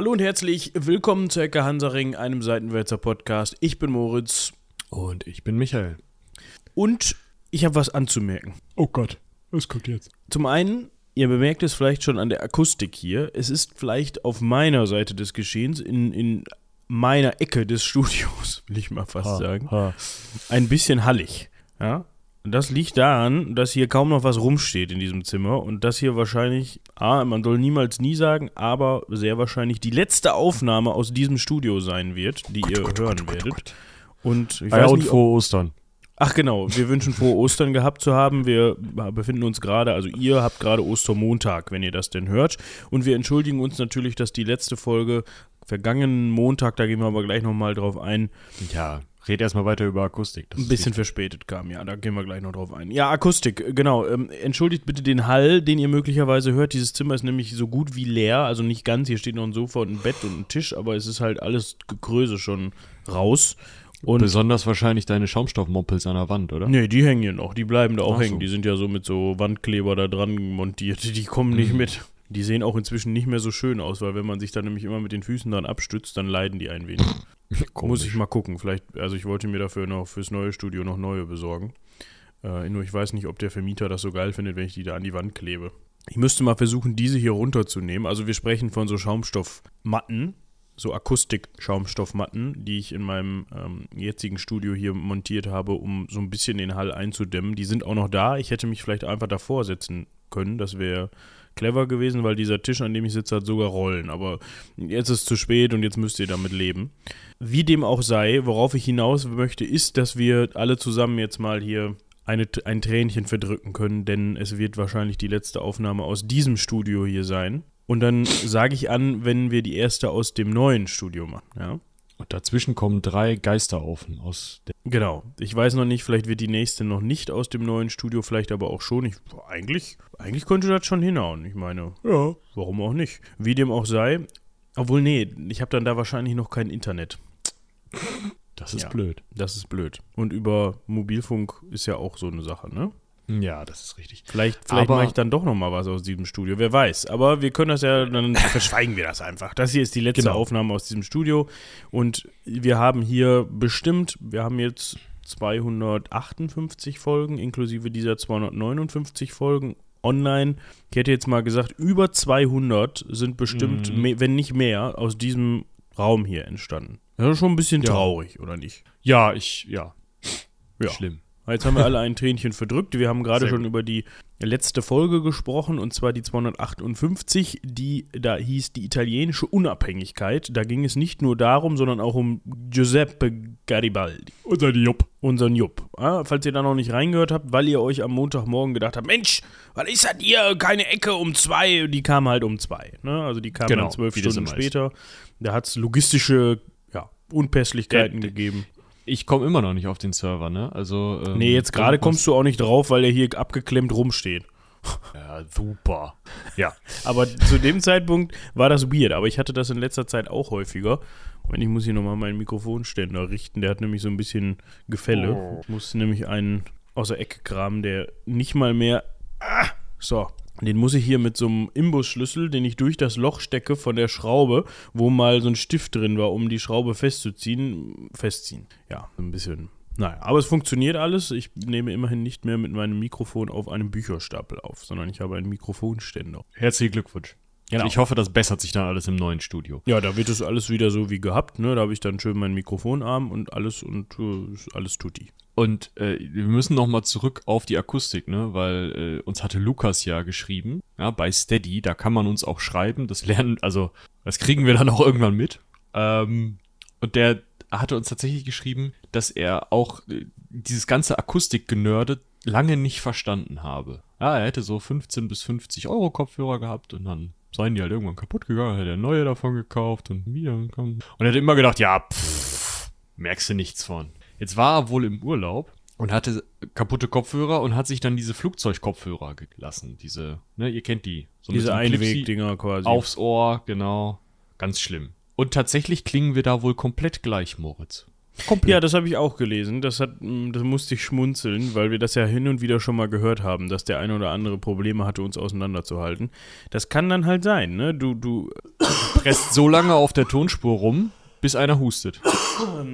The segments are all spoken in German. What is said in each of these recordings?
Hallo und herzlich willkommen zu Ecke Hansaring, einem Seitenwälzer Podcast. Ich bin Moritz Und ich bin Michael. und ich habe was anzumerken. Oh Gott, was kommt jetzt? Zum einen, ihr bemerkt es vielleicht schon an der Akustik hier, es ist vielleicht auf meiner Seite des Geschehens, in, in meiner Ecke des Studios, will ich mal fast sagen, Ha. ein bisschen hallig. Ja? Das liegt daran, dass hier kaum noch was rumsteht in diesem Zimmer und das hier wahrscheinlich, ah, man soll niemals nie sagen, aber sehr wahrscheinlich die letzte Aufnahme aus diesem Studio sein wird, die ihr hören werdet. Und ich Ah weiß und nicht, frohe Ostern. ach genau, wir wünschen frohe Ostern gehabt zu haben. Wir befinden uns gerade, also ihr habt gerade Ostermontag, wenn ihr das denn hört. Und wir entschuldigen uns natürlich, dass die letzte Folge vergangenen Montag, da gehen wir aber gleich nochmal drauf ein, Ja, red erstmal weiter über Akustik. Das ein bisschen verspätet kam, ja, da gehen wir gleich noch drauf ein. Ja, Akustik, äh, genau. Ähm, entschuldigt bitte den Hall, den ihr möglicherweise hört. Dieses Zimmer ist nämlich so gut wie leer, also nicht ganz. Hier steht noch ein Sofa und ein Bett und ein Tisch, aber es ist halt alles Gekröse schon raus. Und Besonders wahrscheinlich deine Schaumstoffmoppels an der Wand, oder? Nee, die hängen hier noch. Die bleiben da auch so. hängen. Die sind ja so mit so Wandkleber da dran montiert. Die kommen Mhm. nicht mit. Die sehen auch inzwischen nicht mehr so schön aus, weil wenn man sich da nämlich immer mit den Füßen dran abstützt, dann leiden die ein wenig. Muss ich mal gucken. Vielleicht, also ich wollte mir dafür noch fürs neue Studio noch neue besorgen. Äh, nur ich weiß nicht, ob der Vermieter das so geil findet, wenn ich die da an die Wand klebe. Ich müsste mal versuchen, diese hier runterzunehmen. Also wir sprechen von so Schaumstoffmatten, so Akustik-Schaumstoffmatten, die ich in meinem ähm, jetzigen Studio hier montiert habe, um so ein bisschen den Hall einzudämmen. Die sind auch noch da. Ich hätte mich vielleicht einfach davor setzen können. Das wäre clever gewesen, weil dieser Tisch, an dem ich sitze, hat sogar Rollen. Aber jetzt ist es zu spät und jetzt müsst ihr damit leben. Wie dem auch sei, worauf ich hinaus möchte, ist, dass wir alle zusammen jetzt mal hier eine, ein Tränchen verdrücken können, denn es wird wahrscheinlich die letzte Aufnahme aus diesem Studio hier sein. Und dann sage ich an, wenn wir die erste aus dem neuen Studio machen. Ja? Und dazwischen kommen drei Geisteraufen aus der. Genau. Ich weiß noch nicht, vielleicht wird die nächste noch nicht aus dem neuen Studio, vielleicht aber auch schon. Ich, eigentlich, eigentlich könnte das schon hinhauen. Ich meine, Ja. warum auch nicht? Wie dem auch sei. Obwohl, nee, ich habe dann da wahrscheinlich noch kein Internet. Das ist Ja. blöd. Das ist blöd. Und über Mobilfunk ist ja auch so eine Sache, ne? Ja, das ist richtig. Vielleicht, vielleicht mache ich dann doch noch mal was aus diesem Studio, wer weiß. Aber wir können das ja, dann verschweigen wir das einfach. Das hier ist die letzte Genau. Aufnahme aus diesem Studio und wir haben hier bestimmt, wir haben jetzt 258 Folgen, inklusive dieser 259 Folgen online. Ich hätte jetzt mal gesagt, über 200 sind bestimmt, Mhm. me- wenn nicht mehr, aus diesem Raum hier entstanden. Das ist schon ein bisschen Ja. traurig, oder nicht? Ja, ich, ja. Ja. Schlimm. Jetzt haben wir alle ein Tränchen verdrückt. Wir haben gerade schon über die letzte Folge gesprochen, und zwar die 258, die da hieß die italienische Unabhängigkeit. Da ging es nicht nur darum, sondern auch um Giuseppe Garibaldi, Unser Job. unseren Jupp. Ah, falls ihr da noch nicht reingehört habt, weil ihr euch am Montagmorgen gedacht habt, Mensch, was ist das hier? Keine Ecke um zwei. Die kam halt um zwei. Ne? Also die kam Genau, dann zwölf Stunden später. Da hat es logistische ja, Unpässlichkeiten Der- gegeben. Ich komme immer noch nicht auf den Server, ne? Also. Ähm, Nee, jetzt gerade kommst du auch nicht drauf, weil er hier abgeklemmt rumsteht. Ja, super. Ja. Aber zu dem Zeitpunkt war das weird. Aber ich hatte das in letzter Zeit auch häufiger. Und ich muss hier nochmal meinen Mikrofonständer richten. Der hat nämlich so ein bisschen Gefälle. Oh. Ich musste nämlich einen aus der Ecke kramen, der nicht mal mehr. Ah, so. Den muss ich hier mit so einem Imbusschlüssel, den ich durch das Loch stecke von der Schraube, wo mal so ein Stift drin war, um die Schraube festzuziehen, festziehen. Ja, ein bisschen. Naja, aber es funktioniert alles. Ich nehme immerhin nicht mehr mit meinem Mikrofon auf einem Bücherstapel auf, sondern ich habe einen Mikrofonständer. Herzlichen Glückwunsch. Genau. Ich hoffe, das bessert sich dann alles im neuen Studio. Ja, da wird es alles wieder so wie gehabt, ne? Da habe ich dann schön meinen Mikrofonarm und alles und äh, alles tutti. Und äh, wir müssen noch mal zurück auf die Akustik, ne? Weil äh, uns hatte Lukas ja geschrieben, ja, bei Steady, da kann man uns auch schreiben. Das lernen, also das kriegen wir dann auch irgendwann mit. Ähm, und der hatte uns tatsächlich geschrieben, dass er auch äh, dieses ganze Akustikgenörde lange nicht verstanden habe. Ja, er hätte so 15 bis 50 Euro Kopfhörer gehabt und dann seien die halt irgendwann kaputt gegangen, hat er neue davon gekauft und wieder. Und er hat immer gedacht, ja, pff, merkst du nichts von. Jetzt war er wohl im Urlaub und hatte kaputte Kopfhörer und hat sich dann diese Flugzeugkopfhörer gelassen. Diese, ne, ihr kennt die. So Diese Einwegdinger quasi. Aufs Ohr, genau. Ganz schlimm. Und tatsächlich klingen wir da wohl komplett gleich, Moritz. Komplett. Ja, das habe ich auch gelesen. Das, hat, mm, das musste ich schmunzeln, weil wir das ja hin und wieder schon mal gehört haben, dass der eine oder andere Probleme hatte, uns auseinanderzuhalten. Das kann dann halt sein, ne? Du, du presst so lange auf der Tonspur rum, bis einer hustet.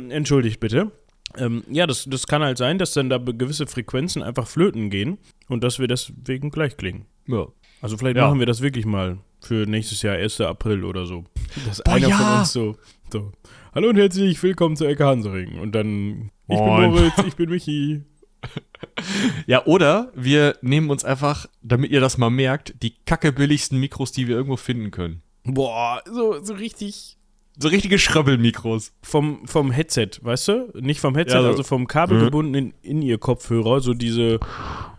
Entschuldigt bitte. Ähm, ja, das, das kann halt sein, dass dann da gewisse Frequenzen einfach flöten gehen und dass wir deswegen gleich klingen. Ja. Also vielleicht ja. machen wir das wirklich mal für nächstes Jahr, 1. April oder so. Dass Boah, einer ja. von uns so, so Hallo und herzlich willkommen zu Ecke Hansering. Und dann, ich Moin. bin Moritz, ich bin Michi. Ja, oder wir nehmen uns einfach, damit ihr das mal merkt, die kacke billigsten Mikros, die wir irgendwo finden können. Boah, so, so richtig. So richtige Schröbbelmikros. Vom, vom Headset, weißt du? Nicht vom Headset, ja, so. also vom kabelgebundenen in ihr Kopfhörer, so diese.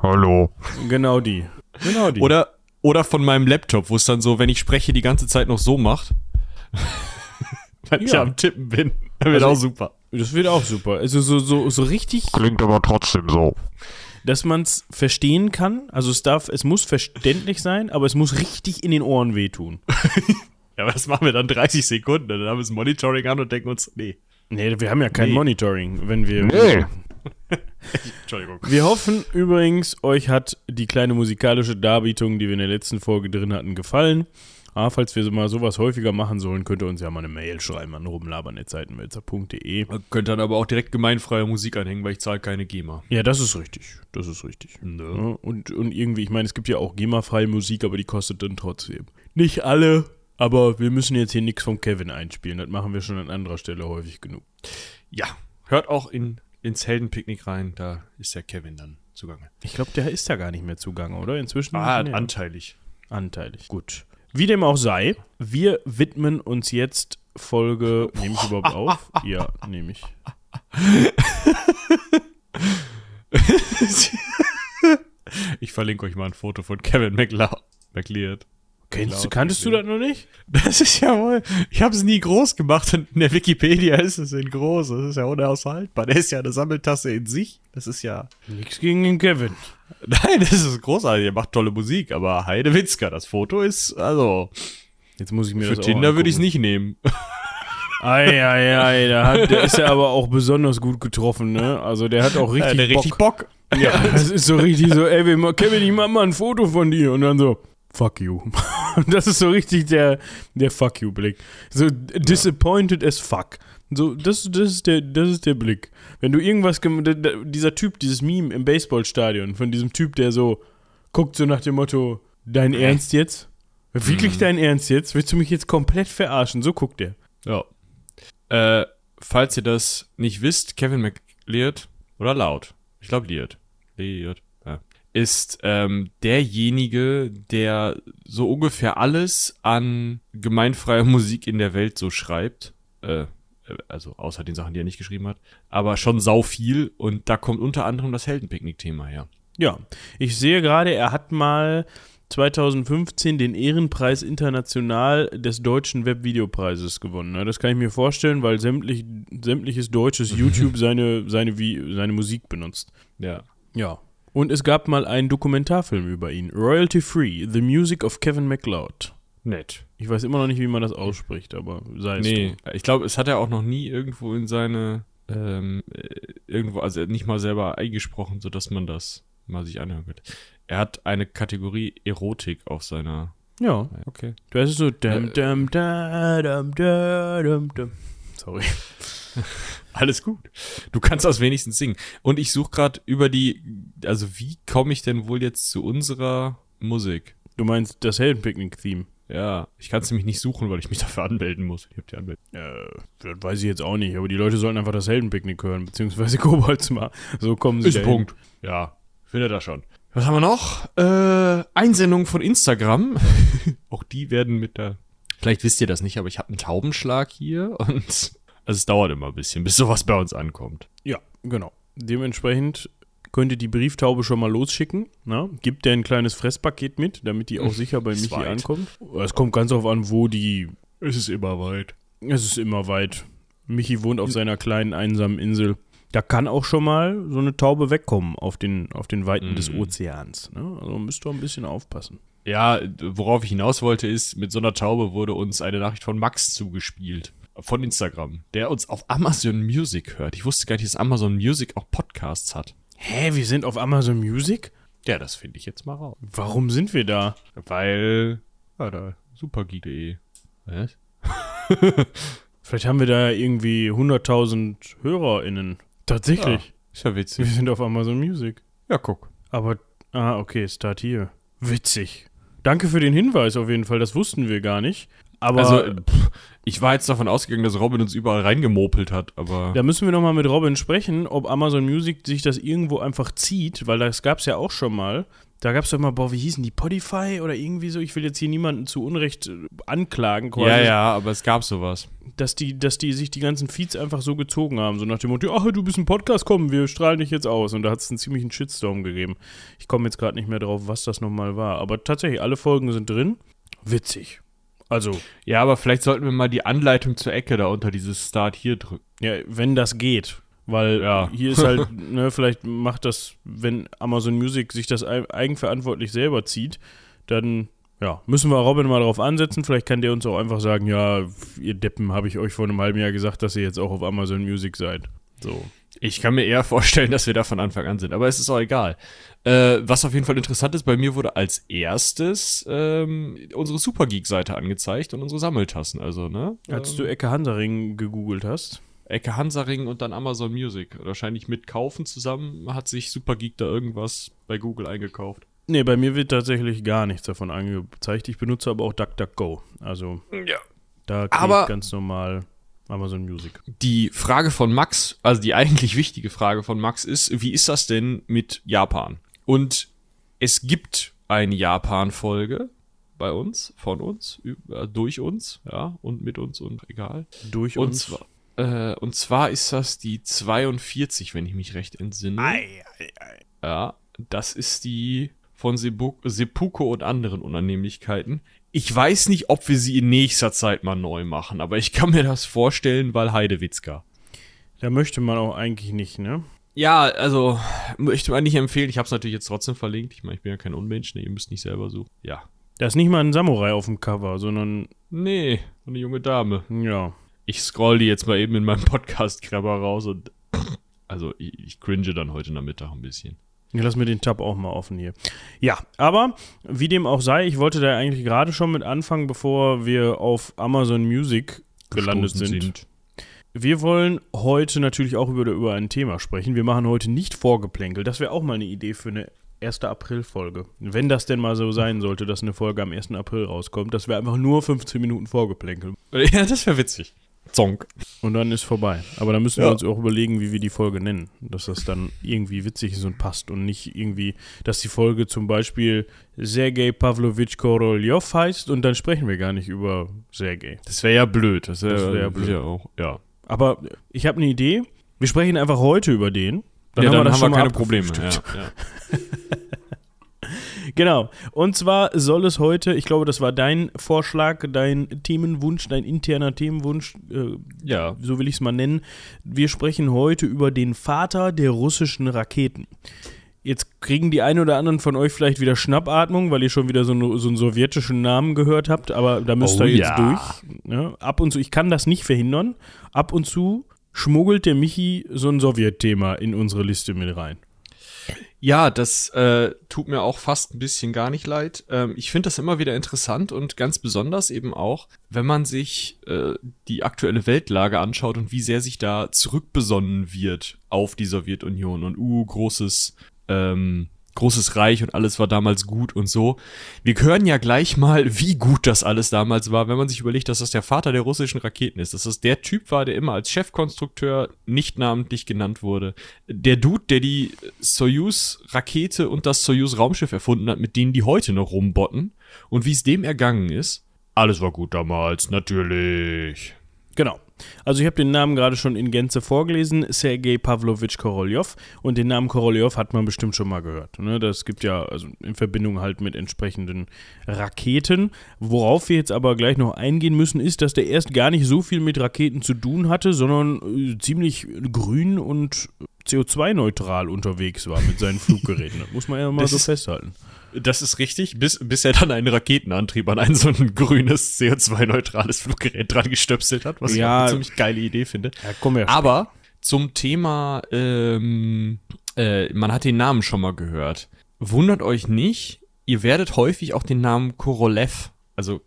Hallo. Genau die. Genau die. Oder, oder von meinem Laptop, wo es dann so, wenn ich spreche, die ganze Zeit noch so macht wenn ja. ich am Tippen bin. Das wird also, auch super. Das wird auch super. Also so, so, so richtig. Klingt aber trotzdem so. Dass man es verstehen kann. Also es darf, es muss verständlich sein, aber es muss richtig in den Ohren wehtun. ja, aber das machen wir dann 30 Sekunden. Dann haben wir das Monitoring an und denken uns, nee. Nee, wir haben ja kein nee. Monitoring, wenn wir. Nee. Entschuldigung. Wir hoffen übrigens, euch hat die kleine musikalische Darbietung, die wir in der letzten Folge drin hatten, gefallen. Ah, falls wir mal sowas häufiger machen sollen, könnt ihr uns ja mal eine Mail schreiben an rumlabern.zeitenwälzer.de. Könnt dann aber auch direkt gemeinfreie Musik anhängen, weil ich zahle keine GEMA. Ja, das ist richtig. Das ist richtig. Ne. Ja, und, und irgendwie, ich meine, es gibt ja auch GEMA-freie Musik, aber die kostet dann trotzdem. Nicht alle, aber wir müssen jetzt hier nichts vom Kevin einspielen. Das machen wir schon an anderer Stelle häufig genug. Ja, hört auch in, ins Heldenpicknick rein, da ist der Kevin dann zugange. Ich glaube, der ist ja gar nicht mehr zugange, oder? Inzwischen? Ah, anteilig. Anteilig, gut. Wie dem auch sei, wir widmen uns jetzt Folge. Nehme ich überhaupt auf? Ja, nehme ich. ich verlinke euch mal ein Foto von Kevin McLeod. Kennst du, kanntest du das noch nicht? Das ist ja wohl. Ich habe es nie groß gemacht und in der Wikipedia ist es in groß. Das ist ja unaushaltbar. Der ist ja eine Sammeltasse in sich. Das ist ja. Nichts gegen den Kevin. Nein, das ist großartig. Er macht tolle Musik, aber Heide Witzka, das Foto ist, also. Jetzt muss ich mir Für das Tinder würde ich es nicht nehmen. Eieiei, ei, ei, der, der ist ja aber auch besonders gut getroffen, ne? Also der hat auch richtig, ja, der Bock. richtig Bock. Ja, das ist so richtig so, ey, Kevin, ich mach mal ein Foto von dir. Und dann so, fuck you. das ist so richtig der, der fuck you Blick. So disappointed ja. as fuck. So, das, das, ist der, das ist der Blick. Wenn du irgendwas, dieser Typ, dieses Meme im Baseballstadion, von diesem Typ, der so guckt so nach dem Motto, dein Ernst jetzt? Wirklich mhm. dein Ernst jetzt? Willst du mich jetzt komplett verarschen? So guckt der. Ja. Äh, falls ihr das nicht wisst, Kevin McLeod, oder Laut, ich glaube Leod, Leod, ist ähm, derjenige, der so ungefähr alles an gemeinfreier Musik in der Welt so schreibt. Äh, also außer den Sachen, die er nicht geschrieben hat. Aber schon sau viel und da kommt unter anderem das Heldenpicknick-Thema her. Ja, ich sehe gerade, er hat mal 2015 den Ehrenpreis international des deutschen Webvideopreises gewonnen. Das kann ich mir vorstellen, weil sämtlich, sämtliches deutsches YouTube seine, seine, seine Musik benutzt. Ja. Ja, und es gab mal einen Dokumentarfilm über ihn. Royalty Free, The Music of Kevin MacLeod. Nett. Ich weiß immer noch nicht, wie man das ausspricht, aber sei es Nee, doch. ich glaube, es hat er auch noch nie irgendwo in seine, ähm, äh, irgendwo, also nicht mal selber eingesprochen, sodass man das mal sich anhören könnte. Er hat eine Kategorie Erotik auf seiner. Ja, okay. Du hast so. Dum, dum, da, dum, da, dum, dum. Sorry. Alles gut. Du kannst das wenigstens singen. Und ich suche gerade über die, also wie komme ich denn wohl jetzt zu unserer Musik? Du meinst das Heldenpicknick-Theme? Ja, ich kann es nämlich nicht suchen, weil ich mich dafür anmelden muss. Ich hab die Anmeldung. Äh, das weiß ich jetzt auch nicht, aber die Leute sollen einfach das Heldenpicknick hören, beziehungsweise Koboldsmar. So kommen sie Ist Punkt. Ja, findet er schon. Was haben wir noch? Äh, Einsendungen von Instagram. Auch die werden mit der. Vielleicht wisst ihr das nicht, aber ich habe einen Taubenschlag hier und also es dauert immer ein bisschen, bis sowas bei uns ankommt. Ja, genau. Dementsprechend könnt ihr die Brieftaube schon mal losschicken. Na? Gibt der ein kleines Fresspaket mit, damit die auch sicher bei Michi weit. ankommt. Es kommt ganz darauf an, wo die. Es ist immer weit. Es ist immer weit. Michi wohnt auf seiner kleinen einsamen Insel. Da kann auch schon mal so eine Taube wegkommen auf den, auf den Weiten mm. des mhm. Ozeans. Ne? Also müsst ihr ein bisschen aufpassen. Ja, worauf ich hinaus wollte, ist, mit so einer Taube wurde uns eine Nachricht von Max zugespielt. Von Instagram, der uns auf Amazon Music hört. Ich wusste gar nicht, dass Amazon Music auch Podcasts hat. Hä, wir sind auf Amazon Music? Ja, das finde ich jetzt mal raus. Warum sind wir da? Weil, ja, da, supergeek.de. Was? Vielleicht haben wir da irgendwie 100.000 HörerInnen. Tatsächlich. Ja, ist ja Wir witzig. sind auf Amazon Music. Ja, guck. Aber, ah, okay, Start hier. Witzig. Danke für den Hinweis auf jeden Fall, das wussten wir gar nicht. Aber Also, pff, ich war jetzt davon ausgegangen, dass Robin uns überall reingemopelt hat, aber. da müssen wir nochmal mit Robin sprechen, ob Amazon Music sich das irgendwo einfach zieht, weil das gab es ja auch schon mal. Da gab es doch mal, boah, wie hießen die, Podify oder irgendwie so? Ich will jetzt hier niemanden zu Unrecht äh, anklagen, quasi. ja, ja, aber es gab sowas. dass die, dass die sich die ganzen Feeds einfach so gezogen haben. So nach dem Motto, ach, du bist ein Podcast, komm, wir strahlen dich jetzt aus. Und da hat es einen ziemlichen Shitstorm gegeben. Ich komme jetzt gerade nicht mehr drauf, was das nochmal war. Aber tatsächlich, alle Folgen sind drin. Witzig. Also, Ja, aber vielleicht sollten wir mal die Anleitung zur Ecke da unter dieses Start hier drücken. ja, wenn das geht. Weil Ja. hier ist halt, ne, vielleicht macht das, wenn Amazon Music sich das ei- eigenverantwortlich selber zieht, dann, ja, müssen wir Robin mal drauf ansetzen. Vielleicht kann der uns auch einfach sagen, ja, ihr Deppen, habe ich euch vor einem halben Jahr gesagt, dass ihr jetzt auch auf Amazon Music seid. So. Ich kann mir eher vorstellen, dass wir da von Anfang an sind, aber es ist auch egal. Äh, was auf jeden Fall interessant ist, bei mir wurde als erstes ähm, unsere Supergeek-Seite angezeigt und unsere Sammeltassen, also, ne? Als Ähm, du Ecke Hansaring gegoogelt hast. Ecke Hansaring und dann Amazon Music. Wahrscheinlich mit Kaufen zusammen hat sich Supergeek da irgendwas bei Google eingekauft. Nee, bei mir wird tatsächlich gar nichts davon angezeigt. Ich benutze aber auch DuckDuckGo. Also Ja. da kriege Aber- ich ganz normal Amazon Music. Die Frage von Max, also die eigentlich wichtige Frage von Max ist, wie ist das denn mit Japan? Und es gibt eine Japan-Folge bei uns, von uns, über- durch uns, ja, und mit uns und egal. Durch Und uns. zwar, äh, und zwar ist das die 42, wenn ich mich recht entsinne. Ja, das ist die von Seppuku und anderen Unannehmlichkeiten. Ich weiß nicht, ob wir sie in nächster Zeit mal neu machen, aber ich kann mir das vorstellen, weil Heidewitzka. Da möchte man auch eigentlich nicht, ne? Ja, also möchte man nicht empfehlen. Ich habe es natürlich jetzt trotzdem verlinkt. Ich meine, ich bin ja kein Unmensch, ne? ihr müsst nicht selber suchen. Ja. Da ist nicht mal ein Samurai auf dem Cover, sondern, Nee, eine junge Dame. ja. Ich scroll die jetzt mal eben in meinem Podcast-Grabber raus und also ich, ich cringe dann heute Nachmittag ein bisschen. Ich lass mir den Tab auch mal offen hier. Ja, aber wie dem auch sei, ich wollte da eigentlich gerade schon mit anfangen, bevor wir auf Amazon Music gelandet Gestoßen sind. Wir wollen heute natürlich auch über, über ein Thema sprechen. Wir machen heute nicht Vorgeplänkel. Das wäre auch mal eine Idee für eine 1. April-Folge. Wenn das denn mal so sein sollte, dass eine Folge am 1. April rauskommt, dass wir einfach nur 15 Minuten Vorgeplänkel. Ja, das wäre witzig. Zonk. Und dann ist vorbei. Aber da müssen wir Ja. uns auch überlegen, wie wir die Folge nennen. Dass das dann irgendwie witzig ist und passt und nicht irgendwie, dass die Folge zum Beispiel Sergei Pavlovich Korolev heißt und dann sprechen wir gar nicht über Sergei. Das wäre ja blöd. Das wäre Das wär wär blöd. Ja, auch, ja. Aber ich habe eine Idee. Wir sprechen einfach heute über den. Dann, ja, dann haben wir, schon mal keine Probleme. Ja, ja. Genau. Und zwar soll es heute, ich glaube, das war dein Vorschlag, dein Themenwunsch, dein interner Themenwunsch, äh, ja. so will ich es mal nennen. Wir sprechen heute über den Vater der russischen Raketen. Jetzt kriegen die einen oder anderen von euch vielleicht wieder Schnappatmung, weil ihr schon wieder so, einen- so einen sowjetischen Namen gehört habt, aber da müsst Oh ihr jetzt ja. durch. Ne? Ab und zu, ich kann das nicht verhindern, ab und zu schmuggelt der Michi so ein Sowjetthema in unsere Liste mit rein. Ja, das äh, tut mir auch fast ein bisschen gar nicht leid. Ähm, ich finde das immer wieder interessant und ganz besonders eben auch, wenn man sich äh, die aktuelle Weltlage anschaut und wie sehr sich da zurückbesonnen wird auf die Sowjetunion und uh, großes, ähm, großes Reich und alles war damals gut und so. Wir hören ja gleich mal, wie gut das alles damals war, wenn man sich überlegt, dass das der Vater der russischen Raketen ist, dass das der Typ war, der immer als Chefkonstrukteur nicht namentlich genannt wurde. Der Dude, der die Soyuz-Rakete und das Soyuz-Raumschiff erfunden hat, mit denen die heute noch rumbotten. Und wie es dem ergangen ist. Alles war gut damals, natürlich. Genau. Also ich habe den Namen gerade schon in Gänze vorgelesen, Sergei Pavlovich Korolev. Und den Namen Korolev hat man bestimmt schon mal gehört. Ne? Das gibt ja also in Verbindung halt mit entsprechenden Raketen. Worauf wir jetzt aber gleich noch eingehen müssen, ist, dass der erst gar nicht so viel mit Raketen zu tun hatte, sondern äh, ziemlich grün und CO2-neutral unterwegs war mit seinen Fluggeräten. Das muss man ja mal Das so festhalten. Das ist richtig, bis, bis er dann einen Raketenantrieb an ein so ein grünes, CO2-neutrales Fluggerät dran gestöpselt hat, was Ja. ich eine ziemlich geile Idee finde. Ja, komm her. Aber zum Thema, ähm, äh, man hat den Namen schon mal gehört. Wundert euch nicht, ihr werdet häufig auch den Namen Korolev, also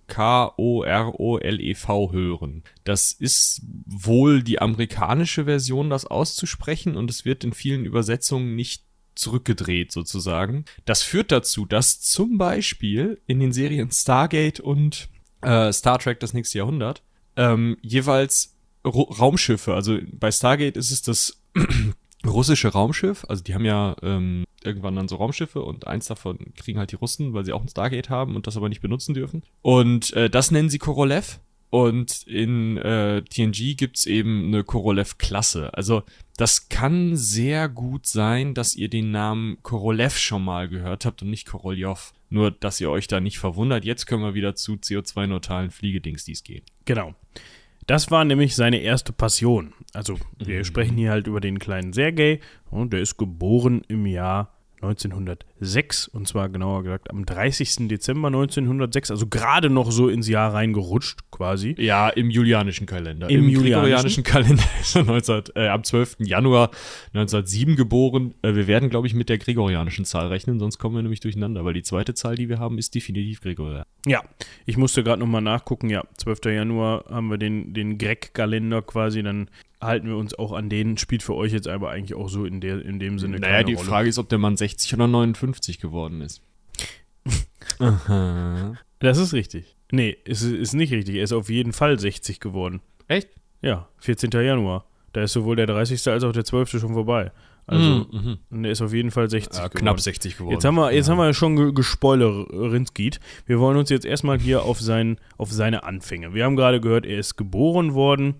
K-O-R-O-L-E-V hören. Das ist wohl die amerikanische Version, das auszusprechen und es wird in vielen Übersetzungen nicht zurückgedreht sozusagen. Das führt dazu, dass zum Beispiel in den Serien Stargate und äh, Star Trek das nächste Jahrhundert ähm, jeweils Ru Raumschiffe, also bei Stargate ist es das russische Raumschiff, also die haben ja ähm, irgendwann dann so Raumschiffe und eins davon kriegen halt die Russen, weil sie auch ein Stargate haben und das aber nicht benutzen dürfen. Und äh, das nennen sie Korolev. Und in äh, TNG gibt's eben eine Korolev-Klasse. Also das kann sehr gut sein, dass ihr den Namen Korolev schon mal gehört habt und nicht Koroljov. Nur, dass ihr euch da nicht verwundert. Jetzt können wir wieder zu CO2-neutralen Fliegedings dies gehen. Genau. Das war nämlich seine erste Passion. Also, wir Mhm. sprechen hier halt über den kleinen Sergei und der ist geboren im Jahr 1906 und zwar genauer gesagt am 30. Dezember 1906, also gerade noch so ins Jahr reingerutscht quasi. Ja, im julianischen Kalender. Im gregorianischen Kalender ist er 19, äh, am 12. Januar 1907 geboren. Äh, wir werden, glaube ich, mit der gregorianischen Zahl rechnen, sonst kommen wir nämlich durcheinander, weil die zweite Zahl, die wir haben, ist definitiv gregorian. Ja, ich musste gerade nochmal nachgucken. Ja, 12. Januar haben wir den, den Greg-Kalender quasi. Dann halten wir uns auch an den. Spielt für euch jetzt aber eigentlich auch so in, der, in dem Sinne Naja, keine die Rolle. Frage ist, ob der Mann 60 oder 59 geworden ist. Aha. Das ist richtig. Nee, ist, ist nicht richtig. Er ist auf jeden Fall 60 geworden. Echt? Ja, 14. Januar. Da ist sowohl der 30. als auch der 12. schon vorbei. Also, Mhm, und er ist auf jeden Fall 60 Ja, geworden. knapp 60 geworden. Jetzt haben wir, jetzt haben wir schon ge gespoilerinskied. Wir wollen uns jetzt erstmal hier auf, sein, auf seine Anfänge. Wir haben gerade gehört, er ist geboren worden.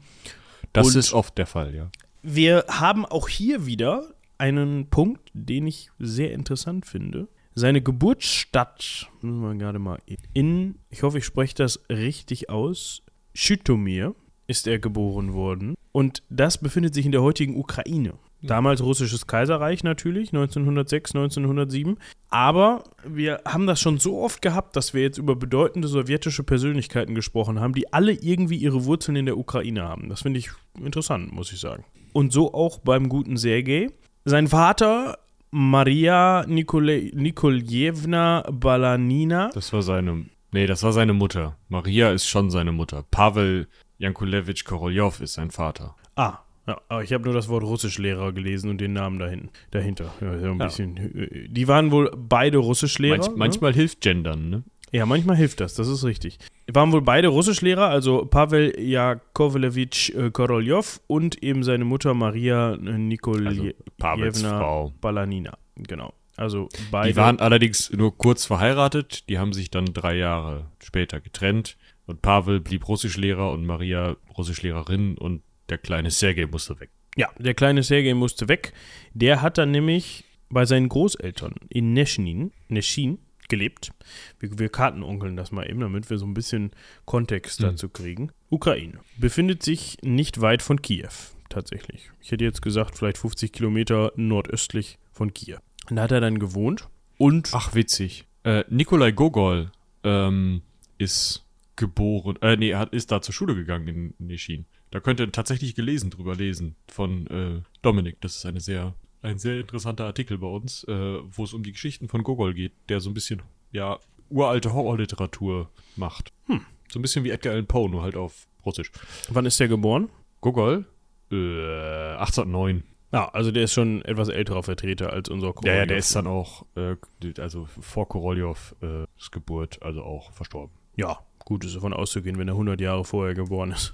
Das und- ist oft der Fall, ja. Wir haben auch hier wieder einen Punkt, den ich sehr interessant finde. Seine Geburtsstadt, müssen wir gerade mal in, ich hoffe, ich spreche das richtig aus, Schütomir ist er geboren worden. Und das befindet sich in der heutigen Ukraine. Damals russisches Kaiserreich natürlich, 1906, 1907. Aber wir haben das schon so oft gehabt, dass wir jetzt über bedeutende sowjetische Persönlichkeiten gesprochen haben, die alle irgendwie ihre Wurzeln in der Ukraine haben. Das finde ich interessant, muss ich sagen. Und so auch beim guten Sergei. Sein Vater, Maria Nikole Nikoljewna Balanina. Das war seine. Nee, das war seine Mutter. Maria ist schon seine Mutter. Pavel Jankulewitsch Koroljov ist sein Vater. Ah, ja, aber ich habe nur das Wort Russischlehrer gelesen und den Namen dahin, dahinter. Ja, ein Ja. bisschen. äh, Die waren wohl beide Russischlehrer. Manch, ne? manchmal hilft Gendern, ne? Ja, manchmal hilft das, das ist richtig. Waren wohl beide Russischlehrer, also Pavel Jakovlevich äh, Koroljov und eben seine Mutter Maria äh, Also. Balanina. Genau. Also beide. Die waren allerdings nur kurz verheiratet. Die haben sich dann drei Jahre später getrennt. Und Pavel blieb Russischlehrer und Maria Russischlehrerin und der kleine Sergei musste weg. Ja, der kleine Sergei musste weg. Der hat dann nämlich bei seinen Großeltern in Neschin, Neschin gelebt. Wir, wir kartenonkeln das mal eben, damit wir so ein bisschen Kontext Mhm. dazu kriegen. Ukraine. Befindet sich nicht weit von Kiew, tatsächlich. Ich hätte jetzt gesagt, vielleicht 50 Kilometer nordöstlich von Kiew. Und da hat er dann gewohnt und Ach, witzig. Äh, Nikolai Gogol ähm, ist geboren, äh, nee, er hat, ist da zur Schule gegangen in Neschin. Da könnt ihr tatsächlich gelesen drüber lesen von äh, Dominik. Das ist eine sehr, ein sehr interessanter Artikel bei uns, äh, wo es um die Geschichten von Gogol geht, der so ein bisschen, ja, uralte Horrorliteratur macht. Hm. So ein bisschen wie Edgar Allan Poe, nur halt auf Russisch. wann ist der geboren? Gogol? Äh, 1809. Ja, also der ist schon etwas älterer Vertreter als unser Ja, ja, der Korolev. ist dann auch, äh, also vor Koroljov äh, Geburt, also auch verstorben. Ja, gut ist davon auszugehen, wenn er 100 Jahre vorher geboren ist.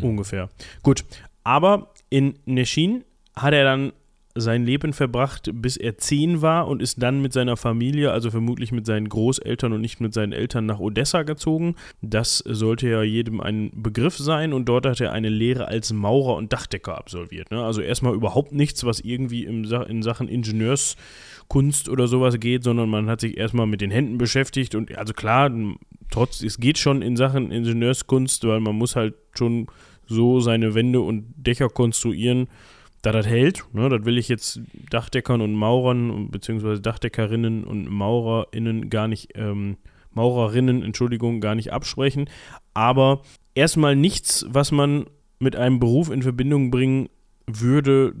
Ungefähr. Gut, aber in Neschin hat er dann sein Leben verbracht, bis er 10 war und ist dann mit seiner Familie, also vermutlich mit seinen Großeltern und nicht mit seinen Eltern nach Odessa gezogen. Das sollte ja jedem ein Begriff sein und dort hat er eine Lehre als Maurer und Dachdecker absolviert. Ne? Also erstmal überhaupt nichts, was irgendwie im Sa in Sachen Ingenieurskunst oder sowas geht, sondern man hat sich erstmal mit den Händen beschäftigt und also klar, trotz, es geht schon in Sachen Ingenieurskunst, weil man muss halt schon so seine Wände und Dächer konstruieren, da das hält. Ne, das will ich jetzt Dachdeckern und Maurern, beziehungsweise Dachdeckerinnen und MaurerInnen gar nicht, ähm, Maurerinnen, Entschuldigung, gar nicht absprechen. Aber erstmal nichts, was man mit einem Beruf in Verbindung bringen würde,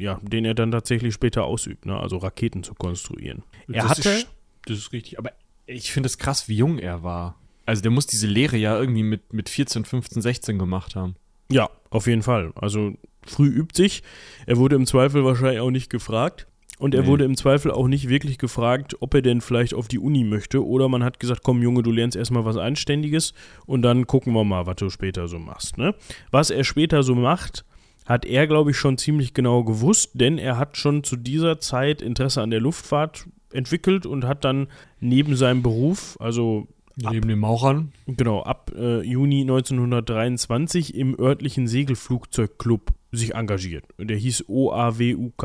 ja, den er dann tatsächlich später ausübt, ne? also Raketen zu konstruieren. Er das hatte. Ist, das ist richtig, aber ich finde es krass, wie jung er war. Also der muss diese Lehre ja irgendwie mit, mit 14, 15, 16 gemacht haben. Ja, auf jeden Fall. Also früh übt sich. Er wurde im Zweifel wahrscheinlich auch nicht gefragt. Und er nee. wurde im Zweifel auch nicht wirklich gefragt, ob er denn vielleicht auf die Uni möchte. Oder man hat gesagt, komm Junge, du lernst erstmal was Anständiges und dann gucken wir mal, was du später so machst. Ne? Was er später so macht, hat er, glaube ich, schon ziemlich genau gewusst, denn er hat schon zu dieser Zeit Interesse an der Luftfahrt entwickelt und hat dann neben seinem Beruf, also neben ab, den Maurern, genau, ab äh, Juni 1923 im örtlichen Segelflugzeugclub sich engagiert. Der hieß OAWUK.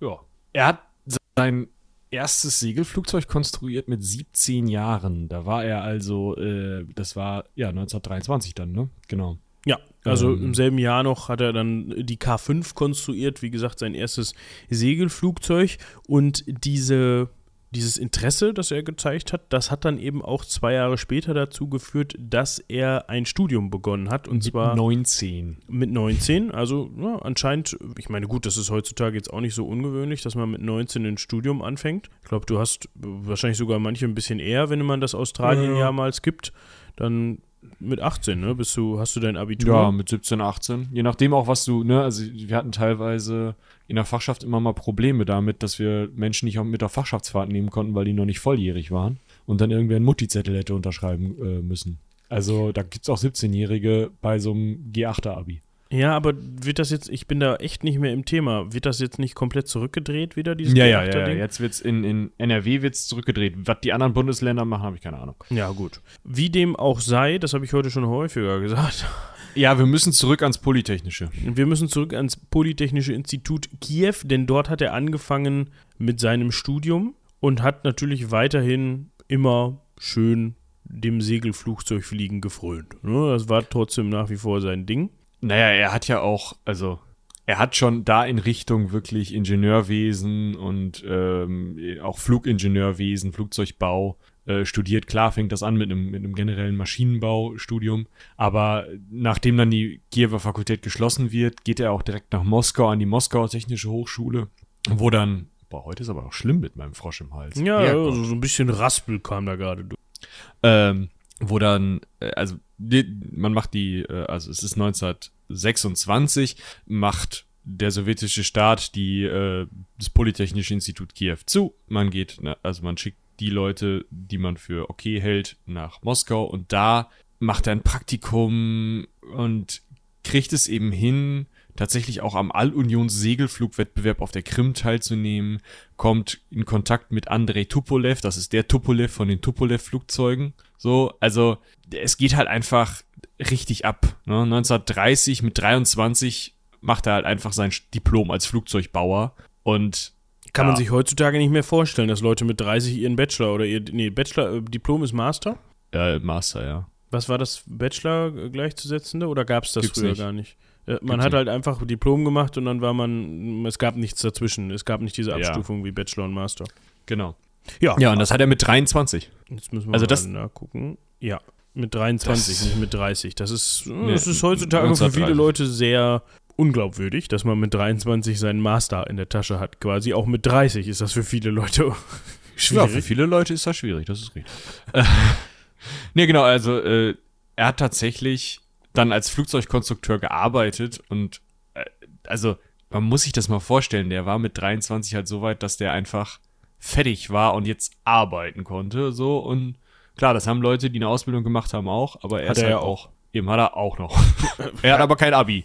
Ja. Er hat sein erstes Segelflugzeug konstruiert mit 17 Jahren. Da war er also, äh, das war ja 1923 dann, ne? Genau. Ja, also ähm, im selben Jahr noch hat er dann die K5 konstruiert, wie gesagt, sein erstes Segelflugzeug. Und diese dieses Interesse, das er gezeigt hat, das hat dann eben auch zwei Jahre später dazu geführt, dass er ein Studium begonnen hat. Und mit zwar 19. Mit 19. Also ja, anscheinend, ich meine, gut, das ist heutzutage jetzt auch nicht so ungewöhnlich, dass man mit 19 ein Studium anfängt. Ich glaube, du hast wahrscheinlich sogar manche ein bisschen eher, wenn man das Australien-Jahr mal skippt. Dann mit 18, ne? Bist du, hast du dein Abitur? Ja, mit 17, 18. Je nachdem auch, was du, ne, also wir hatten teilweise in der Fachschaft immer mal Probleme damit, dass wir Menschen nicht auch mit der Fachschaftsfahrt nehmen konnten, weil die noch nicht volljährig waren und dann irgendwer einen Mutti-Zettel hätte unterschreiben äh, müssen. Also da gibt es auch 17-Jährige bei so einem G8er-Abi. Ja, aber wird das jetzt, ich bin da echt nicht mehr im Thema, wird das jetzt nicht komplett zurückgedreht wieder, dieses Ja, ja, ja, jetzt wird es in, in NRW wird's zurückgedreht. Was die anderen Bundesländer machen, habe ich keine Ahnung. Ja, gut. Wie dem auch sei, das habe ich heute schon häufiger gesagt. Ja, wir müssen zurück ans Polytechnische. Wir müssen zurück ans Polytechnische Institut Kiew, denn dort hat er angefangen mit seinem Studium und hat natürlich weiterhin immer schön dem Segelflugzeugfliegen gefrönt. Ne, das war trotzdem nach wie vor sein Ding. Naja, er hat ja auch, also er hat schon da in Richtung wirklich Ingenieurwesen und ähm, auch Flugingenieurwesen, Flugzeugbau äh, studiert. Klar fängt das an mit einem, mit einem generellen Maschinenbaustudium, aber nachdem dann die Kiewer Fakultät geschlossen wird, geht er auch direkt nach Moskau an die Moskauer Technische Hochschule, wo dann, boah, heute ist aber auch schlimm mit meinem Frosch im Hals. Ja, ja so ein bisschen Raspel kam da gerade durch. Ähm, wo dann, äh, also man macht die, äh, also es ist 1926, macht der sowjetische Staat die, äh, das Polytechnische Institut Kiew zu. Man geht, also man schickt die Leute, die man für okay hält, nach Moskau und da macht er ein Praktikum und kriegt es eben hin, tatsächlich auch am All-Unions-Segelflugwettbewerb auf der Krim teilzunehmen, kommt in Kontakt mit Andrei Tupolev, das ist der Tupolev von den Tupolev-Flugzeugen. So, also es geht halt einfach richtig ab. Ne? 1930 mit 23 macht er halt einfach sein Diplom als Flugzeugbauer und kann ja. man sich heutzutage nicht mehr vorstellen, dass Leute mit 30 ihren Bachelor oder ihr nee, Bachelor äh, Diplom ist Master? Ja, Master, ja. Was war das Bachelor gleichzusetzende oder gab es das Gibt's früher nicht. gar nicht? Äh, man hat halt einfach Diplom gemacht und dann war man, es gab nichts dazwischen. Es gab nicht diese Abstufung ja. wie Bachelor und Master. Genau. Ja. Ja, und das hat er mit 23. Jetzt müssen wir also mal das, nachgucken. Ja, mit 23, nicht mit 30. Das ist, nee, das ist heutzutage für viele Leute sehr unglaubwürdig, dass man mit 23 seinen Master in der Tasche hat. Quasi auch mit 30 ist das für viele Leute schwierig. Ja, für viele Leute ist das schwierig, das ist richtig. nee, genau, also äh, er hat tatsächlich dann als Flugzeugkonstrukteur gearbeitet und äh, also man muss sich das mal vorstellen, der war mit 23 halt so weit, dass der einfach fertig war und jetzt arbeiten konnte, so und klar, das haben Leute, die eine Ausbildung gemacht haben auch, aber er hat ist er halt ja auch. Eben hat er auch noch. er hat aber kein Abi.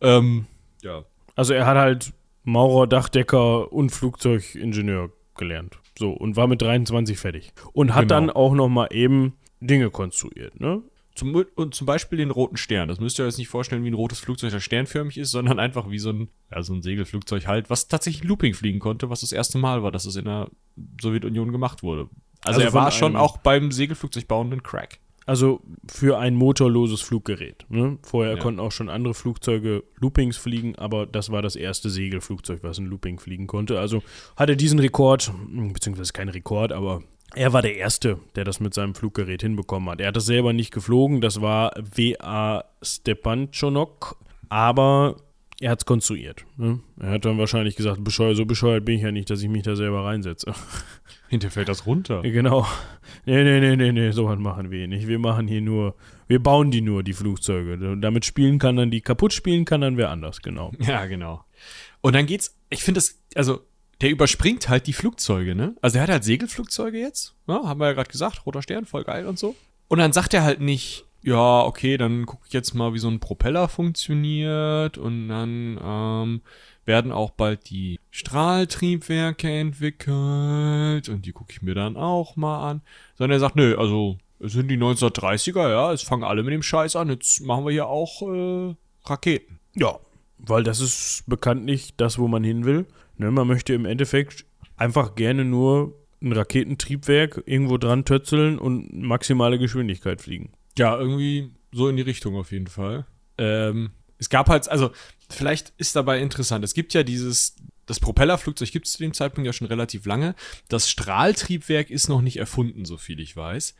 Ähm, ja. Also er hat halt Maurer, Dachdecker und Flugzeugingenieur gelernt. So, und war mit 23 fertig. Und hat genau. dann auch noch mal eben Dinge konstruiert, ne? Zum, und zum Beispiel den roten Stern. Das müsst ihr euch jetzt nicht vorstellen, wie ein rotes Flugzeug, das sternförmig ist, sondern einfach wie so ein, ja, so ein Segelflugzeug halt, was tatsächlich Looping fliegen konnte, was das erste Mal war, dass es in der Sowjetunion gemacht wurde. Also, also er war schon auch beim Segelflugzeugbauenden Crack. also für ein motorloses Fluggerät. Ne? Vorher Ja. konnten auch schon andere Flugzeuge Loopings fliegen, aber das war das erste Segelflugzeug, was ein Looping fliegen konnte. Also hat er diesen Rekord, hm, beziehungsweise kein Rekord, aber er war der Erste, der das mit seinem Fluggerät hinbekommen hat. Er hat das selber nicht geflogen, das war W.A. Stepanchonok, aber er hat es konstruiert. Ne? Er hat dann wahrscheinlich gesagt, bescheuert, so bescheuert bin ich ja nicht, dass ich mich da selber reinsetze. Hinterher fällt das runter. Genau. Nee, nee, nee, nee, nee, sowas machen wir nicht. Wir machen hier nur, wir bauen die nur, die Flugzeuge. Damit spielen kann dann, die kaputt spielen kann dann wer anders, genau. Ja, genau. Und dann geht's, ich finde das, also der überspringt halt die Flugzeuge, ne? Also er hat halt Segelflugzeuge jetzt, ja, haben wir ja gerade gesagt, roter Stern, voll geil und so. Und dann sagt er halt nicht, ja, okay, dann gucke ich jetzt mal, wie so ein Propeller funktioniert und dann ähm, werden auch bald die Strahltriebwerke entwickelt und die gucke ich mir dann auch mal an. Sondern er sagt, nö, also es sind die 1930er, ja, es fangen alle mit dem Scheiß an, jetzt machen wir hier auch äh, Raketen. Ja, weil das ist bekanntlich das, wo man hin will. Ne, man möchte im Endeffekt einfach gerne nur ein Raketentriebwerk irgendwo dran tötzeln und maximale Geschwindigkeit fliegen. Ja, irgendwie so in die Richtung auf jeden Fall. Ähm, es gab halt, also vielleicht ist dabei interessant, es gibt ja dieses, das Propellerflugzeug gibt es zu dem Zeitpunkt ja schon relativ lange. Das Strahltriebwerk ist noch nicht erfunden, so viel ich weiß.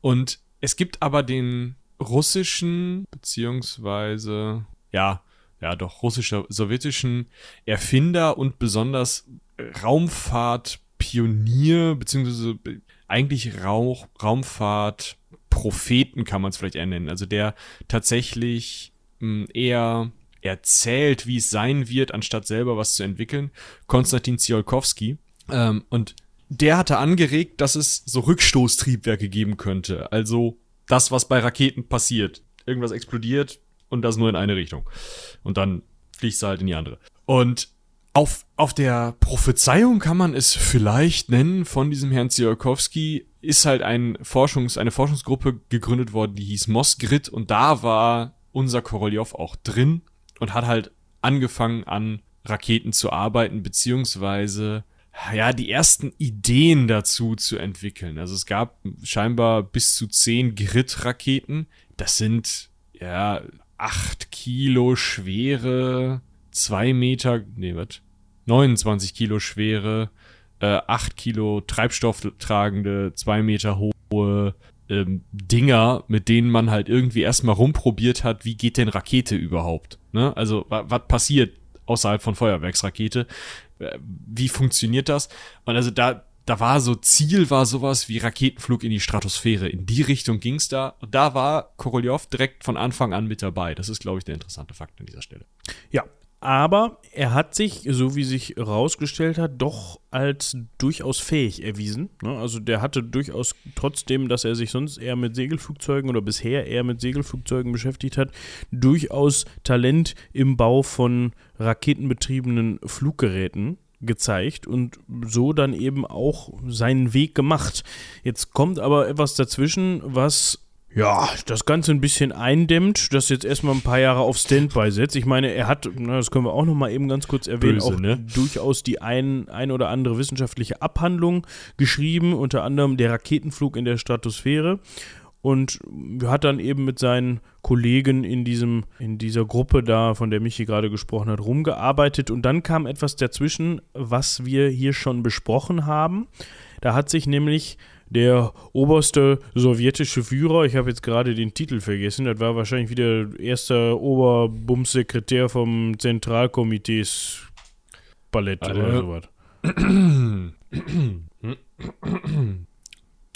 Und es gibt aber den russischen, beziehungsweise, ja, ja doch, russischer, sowjetischen Erfinder und besonders Raumfahrtpionier, beziehungsweise eigentlich Rauch, Raumfahrtpropheten kann man es vielleicht eher nennen. Also der tatsächlich mh, eher erzählt, wie es sein wird, anstatt selber was zu entwickeln. Konstantin Tsiolkovsky. Ähm, und der hatte angeregt, dass es so Rückstoßtriebwerke geben könnte. Also das, was bei Raketen passiert. Irgendwas explodiert und das nur in eine Richtung. Und dann fliegst du halt in die andere. Und auf, auf der Prophezeiung kann man es vielleicht nennen von diesem Herrn Tsiolkovsky, ist halt ein Forschungs, eine Forschungsgruppe gegründet worden, die hieß Mosgrid und da war unser Korolev auch drin und hat halt angefangen an Raketen zu arbeiten, beziehungsweise ja, die ersten Ideen dazu zu entwickeln. Also es gab scheinbar bis zu zehn Grid-Raketen. Das sind ja acht Kilo schwere, zwei Meter, nee, was? 29 Kilo schwere, äh, 8 Kilo Treibstoff tragende, zwei Meter hohe ähm, Dinger, mit denen man halt irgendwie erstmal rumprobiert hat, wie geht denn Rakete überhaupt? Ne? Also, was passiert außerhalb von Feuerwerksrakete? Äh, Wie funktioniert das? Und also da, da war so, Ziel war sowas wie Raketenflug in die Stratosphäre. In die Richtung ging's da. Und da war Korolev direkt von Anfang an mit dabei. Das ist, glaube ich, der interessante Fakt an dieser Stelle. Ja, aber er hat sich, so wie sich herausgestellt hat, doch als durchaus fähig erwiesen. Ne? Also der hatte durchaus, trotzdem, dass er sich sonst eher mit Segelflugzeugen oder bisher eher mit Segelflugzeugen beschäftigt hat, durchaus Talent im Bau von raketenbetriebenen Fluggeräten gezeigt und so dann eben auch seinen Weg gemacht. Jetzt kommt aber etwas dazwischen, was ja, das Ganze ein bisschen eindämmt, das jetzt erstmal ein paar Jahre auf Standby setzt. Ich meine, er hat, na, das können wir auch noch mal eben ganz kurz erwähnen, Böse, auch ne? durchaus die ein, ein oder andere wissenschaftliche Abhandlung geschrieben, unter anderem der Raketenflug in der Stratosphäre und hat dann eben mit seinen Kollegen in diesem in dieser Gruppe da, von der Michi gerade gesprochen hat, rumgearbeitet und dann kam etwas dazwischen, was wir hier schon besprochen haben. Da hat sich nämlich der oberste sowjetische Führer, ich habe jetzt gerade den Titel vergessen, das war wahrscheinlich wieder erster Oberbumssekretär vom Zentralkomitees Ballett Alter. oder sowas.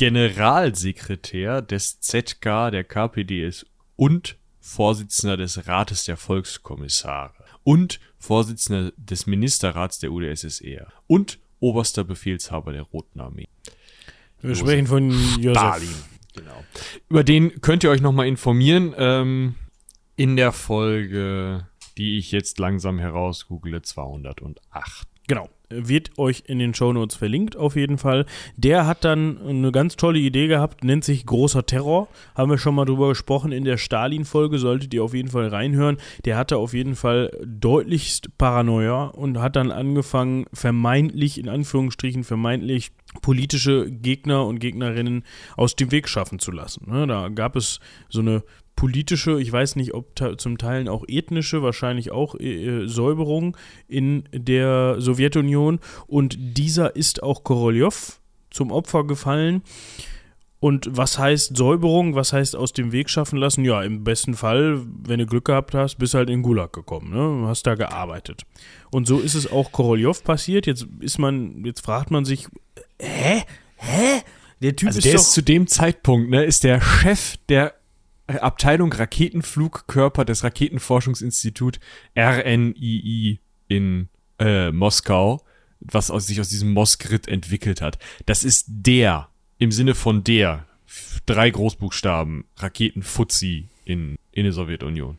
Generalsekretär des ZK der KPDS und Vorsitzender des Rates der Volkskommissare und Vorsitzender des Ministerrats der UdSSR und oberster Befehlshaber der Roten Armee. Wir sprechen von Josef. Stalin. Genau. Über den könnt ihr euch nochmal informieren ähm, in der Folge, die ich jetzt langsam herausgoogle, 208. Genau. Wird euch in den Shownotes verlinkt, auf jeden Fall. Der hat dann eine ganz tolle Idee gehabt, nennt sich Großer Terror. Haben wir schon mal drüber gesprochen in der Stalin-Folge, solltet ihr auf jeden Fall reinhören. Der hatte auf jeden Fall deutlichst Paranoia und hat dann angefangen, vermeintlich, in Anführungsstrichen, vermeintlich politische Gegner und Gegnerinnen aus dem Weg schaffen zu lassen. Ne? Da gab es so eine politische, ich weiß nicht, ob zum Teil auch ethnische, wahrscheinlich auch äh, Säuberung in der Sowjetunion. Und dieser ist auch Korolev zum Opfer gefallen. Und was heißt Säuberung? Was heißt aus dem Weg schaffen lassen? Ja, im besten Fall, wenn du Glück gehabt hast, bist halt in Gulag gekommen, ne? Hast da gearbeitet. Und so ist es auch Korolev passiert. Jetzt ist man, jetzt fragt man sich, hä? Hä? Der Typ also ist der doch ist zu dem Zeitpunkt, ne, ist der Chef der äh, Abteilung Raketenflugkörper des Raketenforschungsinstitut RNII in äh, Moskau, was aus, sich aus diesem Moskrit entwickelt hat. Das ist der im Sinne von der drei Großbuchstaben Raketenfuzzi in, in der Sowjetunion.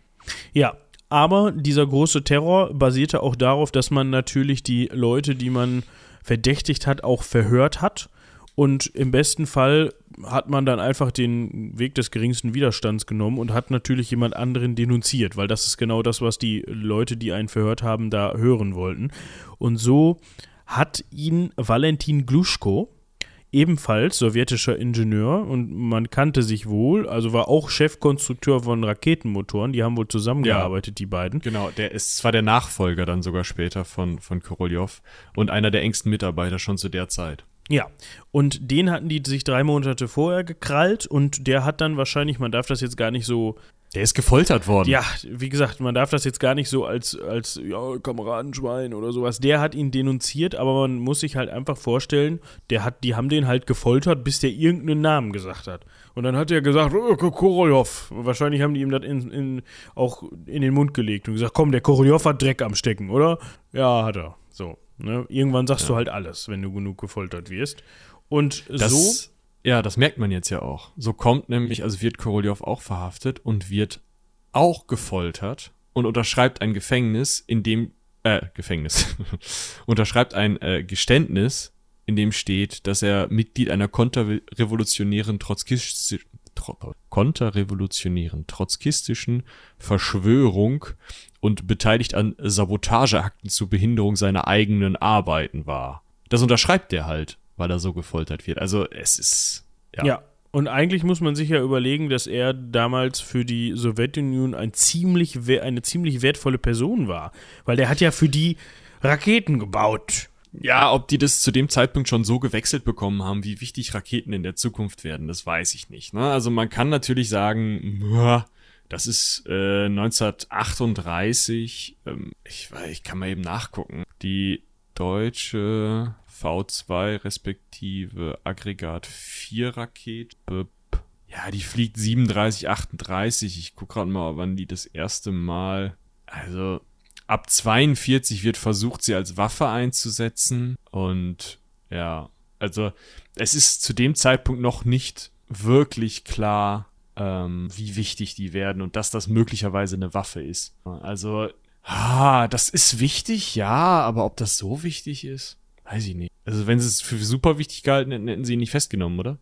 Ja, aber dieser große Terror basierte auch darauf, dass man natürlich die Leute, die man verdächtigt hat, auch verhört hat. Und im besten Fall hat man dann einfach den Weg des geringsten Widerstands genommen und hat natürlich jemand anderen denunziert, weil das ist genau das, was die Leute, die einen verhört haben, da hören wollten. Und so hat ihn Valentin Gluschko, ebenfalls sowjetischer Ingenieur und man kannte sich wohl, also war auch Chefkonstrukteur von Raketenmotoren, die haben wohl zusammengearbeitet, ja, die beiden. Genau, der ist zwar der Nachfolger dann sogar später von, von Korolev und einer der engsten Mitarbeiter schon zu der Zeit. Ja, und den hatten die sich drei Monate vorher gekrallt und der hat dann wahrscheinlich, man darf das jetzt gar nicht so der ist gefoltert worden. Ja, wie gesagt, man darf das jetzt gar nicht so als, als ja, Kameradenschwein oder sowas. Der hat ihn denunziert, aber man muss sich halt einfach vorstellen, der hat, die haben den halt gefoltert, bis der irgendeinen Namen gesagt hat. Und dann hat er gesagt, oh, Korolev. Wahrscheinlich haben die ihm das in, in, auch in den Mund gelegt und gesagt, komm, der Korolev hat Dreck am Stecken, oder? Ja, hat er. So. Ne? Irgendwann sagst ja. du halt alles, wenn du genug gefoltert wirst. Und das, so ja, das merkt man jetzt ja auch. So kommt nämlich, also wird Korolev auch verhaftet und wird auch gefoltert und unterschreibt ein Gefängnis, in dem, äh, Gefängnis, unterschreibt ein äh, Geständnis, in dem steht, dass er Mitglied einer konterrevolutionären Trotzkistischen, konterrevolutionären trotzkistischen Verschwörung und beteiligt an Sabotageakten zur Behinderung seiner eigenen Arbeiten war. Das unterschreibt er halt weil er so gefoltert wird. Also es ist. Ja. ja. Und eigentlich muss man sich ja überlegen, dass er damals für die Sowjetunion ein ziemlich, eine ziemlich wertvolle Person war. Weil der hat ja für die Raketen gebaut. Ja, ob die das zu dem Zeitpunkt schon so gewechselt bekommen haben, wie wichtig Raketen in der Zukunft werden, das weiß ich nicht. Ne? Also man kann natürlich sagen, das ist äh, 1938, ähm, ich, ich kann mal eben nachgucken, die deutsche V2 respektive Aggregat 4 Rakete. Ja, die fliegt 37, 38. Ich gucke gerade mal, wann die das erste Mal. Also ab 42 wird versucht, sie als Waffe einzusetzen. Und ja, also es ist zu dem Zeitpunkt noch nicht wirklich klar, ähm, wie wichtig die werden und dass das möglicherweise eine Waffe ist. Also, ah, das ist wichtig, ja, aber ob das so wichtig ist, weiß ich nicht. Also wenn sie es für super wichtig gehalten hätten, hätten sie ihn nicht festgenommen, oder?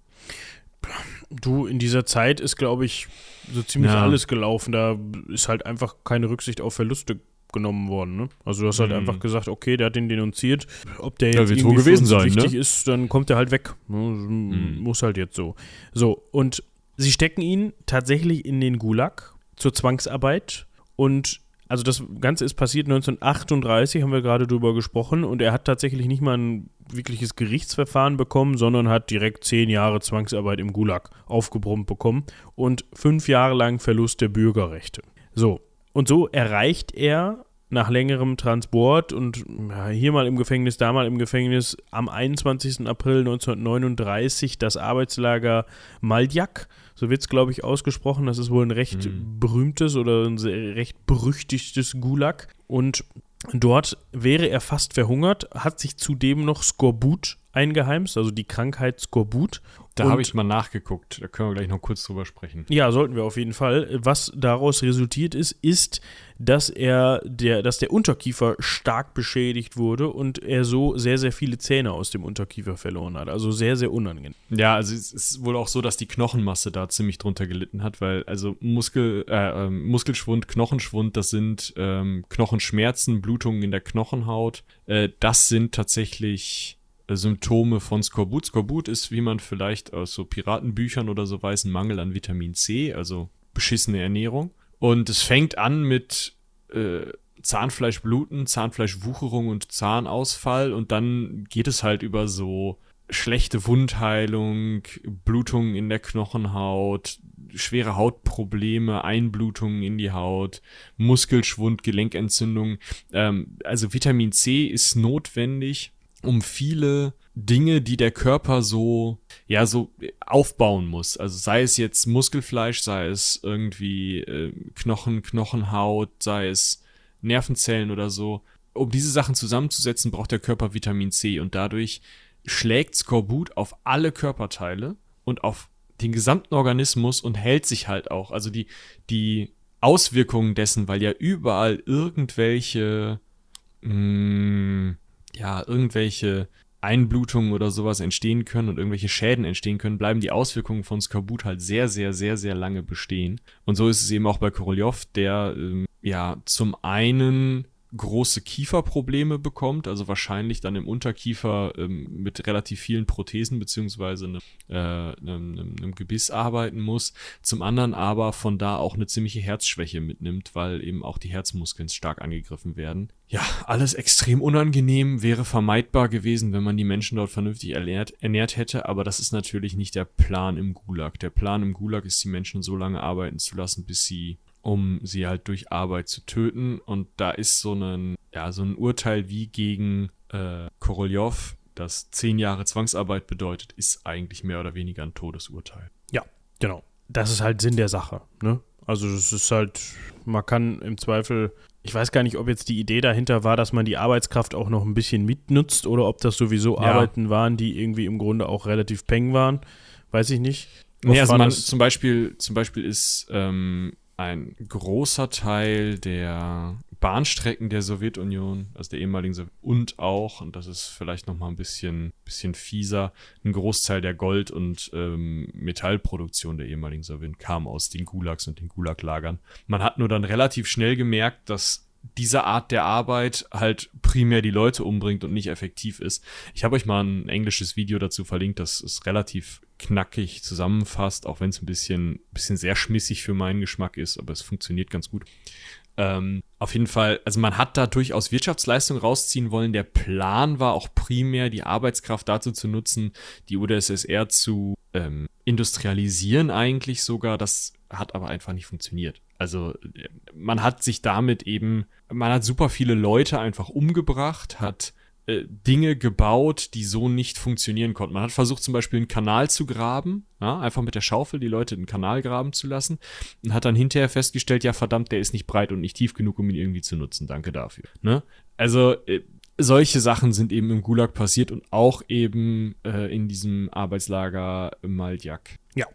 Du, in dieser Zeit ist, glaube ich, so ziemlich ja. alles gelaufen. Da ist halt einfach keine Rücksicht auf Verluste genommen worden. Ne? Also du hast halt mhm. einfach gesagt, okay, der hat den denunziert. Ob der jetzt ja, irgendwie gewesen sein, wichtig ne? ist, dann kommt er halt weg. Ne? Mhm. Muss halt jetzt so. So, und sie stecken ihn tatsächlich in den Gulag zur Zwangsarbeit und also das Ganze ist passiert 1938, haben wir gerade drüber gesprochen, und er hat tatsächlich nicht mal ein wirkliches Gerichtsverfahren bekommen, sondern hat direkt zehn Jahre Zwangsarbeit im Gulag aufgebrummt bekommen und fünf Jahre lang Verlust der Bürgerrechte. So, und so erreicht er nach längerem Transport und hier mal im Gefängnis, da mal im Gefängnis am 21. April 1939 das Arbeitslager Maljak so wird es, glaube ich, ausgesprochen. Das ist wohl ein recht mhm. berühmtes oder ein recht berüchtigtes Gulag. Und dort wäre er fast verhungert, hat sich zudem noch Skorbut eingeheimst, also die Krankheit Skorbut. Da habe ich mal nachgeguckt, da können wir gleich noch kurz drüber sprechen. Ja, sollten wir auf jeden Fall. Was daraus resultiert ist, ist, dass er der, dass der Unterkiefer stark beschädigt wurde und er so sehr, sehr viele Zähne aus dem Unterkiefer verloren hat. Also sehr, sehr unangenehm. Ja, also es ist wohl auch so, dass die Knochenmasse da ziemlich drunter gelitten hat, weil also Muskel, äh, äh, Muskelschwund, Knochenschwund, das sind ähm, Knochenschmerzen, Blutungen in der Knochenhaut. Äh, das sind tatsächlich Symptome von Skorbut. Skorbut ist, wie man vielleicht aus so Piratenbüchern oder so weiß, ein Mangel an Vitamin C, also beschissene Ernährung. Und es fängt an mit äh, Zahnfleischbluten, Zahnfleischwucherung und Zahnausfall und dann geht es halt über so schlechte Wundheilung, Blutungen in der Knochenhaut, schwere Hautprobleme, Einblutungen in die Haut, Muskelschwund, Gelenkentzündung. Ähm, also Vitamin C ist notwendig, um viele Dinge, die der Körper so, ja, so aufbauen muss. Also sei es jetzt Muskelfleisch, sei es irgendwie äh, Knochen, Knochenhaut, sei es Nervenzellen oder so. Um diese Sachen zusammenzusetzen, braucht der Körper Vitamin C und dadurch schlägt Skorbut auf alle Körperteile und auf den gesamten Organismus und hält sich halt auch. Also die, die Auswirkungen dessen, weil ja überall irgendwelche, mh, mm, ja, irgendwelche Einblutungen oder sowas entstehen können und irgendwelche Schäden entstehen können, bleiben die Auswirkungen von Skorbut halt sehr, sehr, sehr, sehr lange bestehen. Und so ist es eben auch bei Korolev, der ähm, ja zum einen große Kieferprobleme bekommt, also wahrscheinlich dann im Unterkiefer ähm, mit relativ vielen Prothesen beziehungsweise einem, äh, einem, einem, einem Gebiss arbeiten muss, zum anderen aber von da auch eine ziemliche Herzschwäche mitnimmt, weil eben auch die Herzmuskeln stark angegriffen werden. Ja, alles extrem unangenehm, wäre vermeidbar gewesen, wenn man die Menschen dort vernünftig ernährt, ernährt hätte, aber das ist natürlich nicht der Plan im Gulag. Der Plan im Gulag ist, die Menschen so lange arbeiten zu lassen, bis sie um sie halt durch Arbeit zu töten. Und da ist so ein, ja, so ein Urteil wie gegen äh, Korolev, das zehn Jahre Zwangsarbeit bedeutet, ist eigentlich mehr oder weniger ein Todesurteil. Ja, genau. Das ist halt Sinn der Sache. Ne? Also es ist halt, man kann im Zweifel, ich weiß gar nicht, ob jetzt die Idee dahinter war, dass man die Arbeitskraft auch noch ein bisschen mitnutzt oder ob das sowieso ja. Arbeiten waren, die irgendwie im Grunde auch relativ peng waren. Weiß ich nicht. Nee, also man, zum Beispiel, zum Beispiel ist ähm, ein großer Teil der Bahnstrecken der Sowjetunion, also der ehemaligen Sowjetunion, und auch, und das ist vielleicht nochmal ein bisschen, bisschen fieser, ein Großteil der Gold- und ähm, Metallproduktion der ehemaligen Sowjetunion kam aus den Gulags und den Gulaglagern. Man hat nur dann relativ schnell gemerkt, dass diese Art der Arbeit halt primär die Leute umbringt und nicht effektiv ist. Ich habe euch mal ein englisches Video dazu verlinkt, das ist relativ knackig zusammenfasst, auch wenn es ein bisschen, bisschen sehr schmissig für meinen Geschmack ist, aber es funktioniert ganz gut. Ähm, auf jeden Fall, also man hat da durchaus Wirtschaftsleistung rausziehen wollen. Der Plan war auch primär, die Arbeitskraft dazu zu nutzen, die UdSSR zu ähm, industrialisieren eigentlich sogar. Das hat aber einfach nicht funktioniert. Also man hat sich damit eben, man hat super viele Leute einfach umgebracht, hat äh, Dinge gebaut, die so nicht funktionieren konnten. Man hat versucht zum Beispiel einen Kanal zu graben, ja, einfach mit der Schaufel die Leute den Kanal graben zu lassen und hat dann hinterher festgestellt, ja verdammt, der ist nicht breit und nicht tief genug, um ihn irgendwie zu nutzen. Danke dafür. Ne? Also äh, solche Sachen sind eben im Gulag passiert und auch eben äh, in diesem Arbeitslager Maljak. Ja,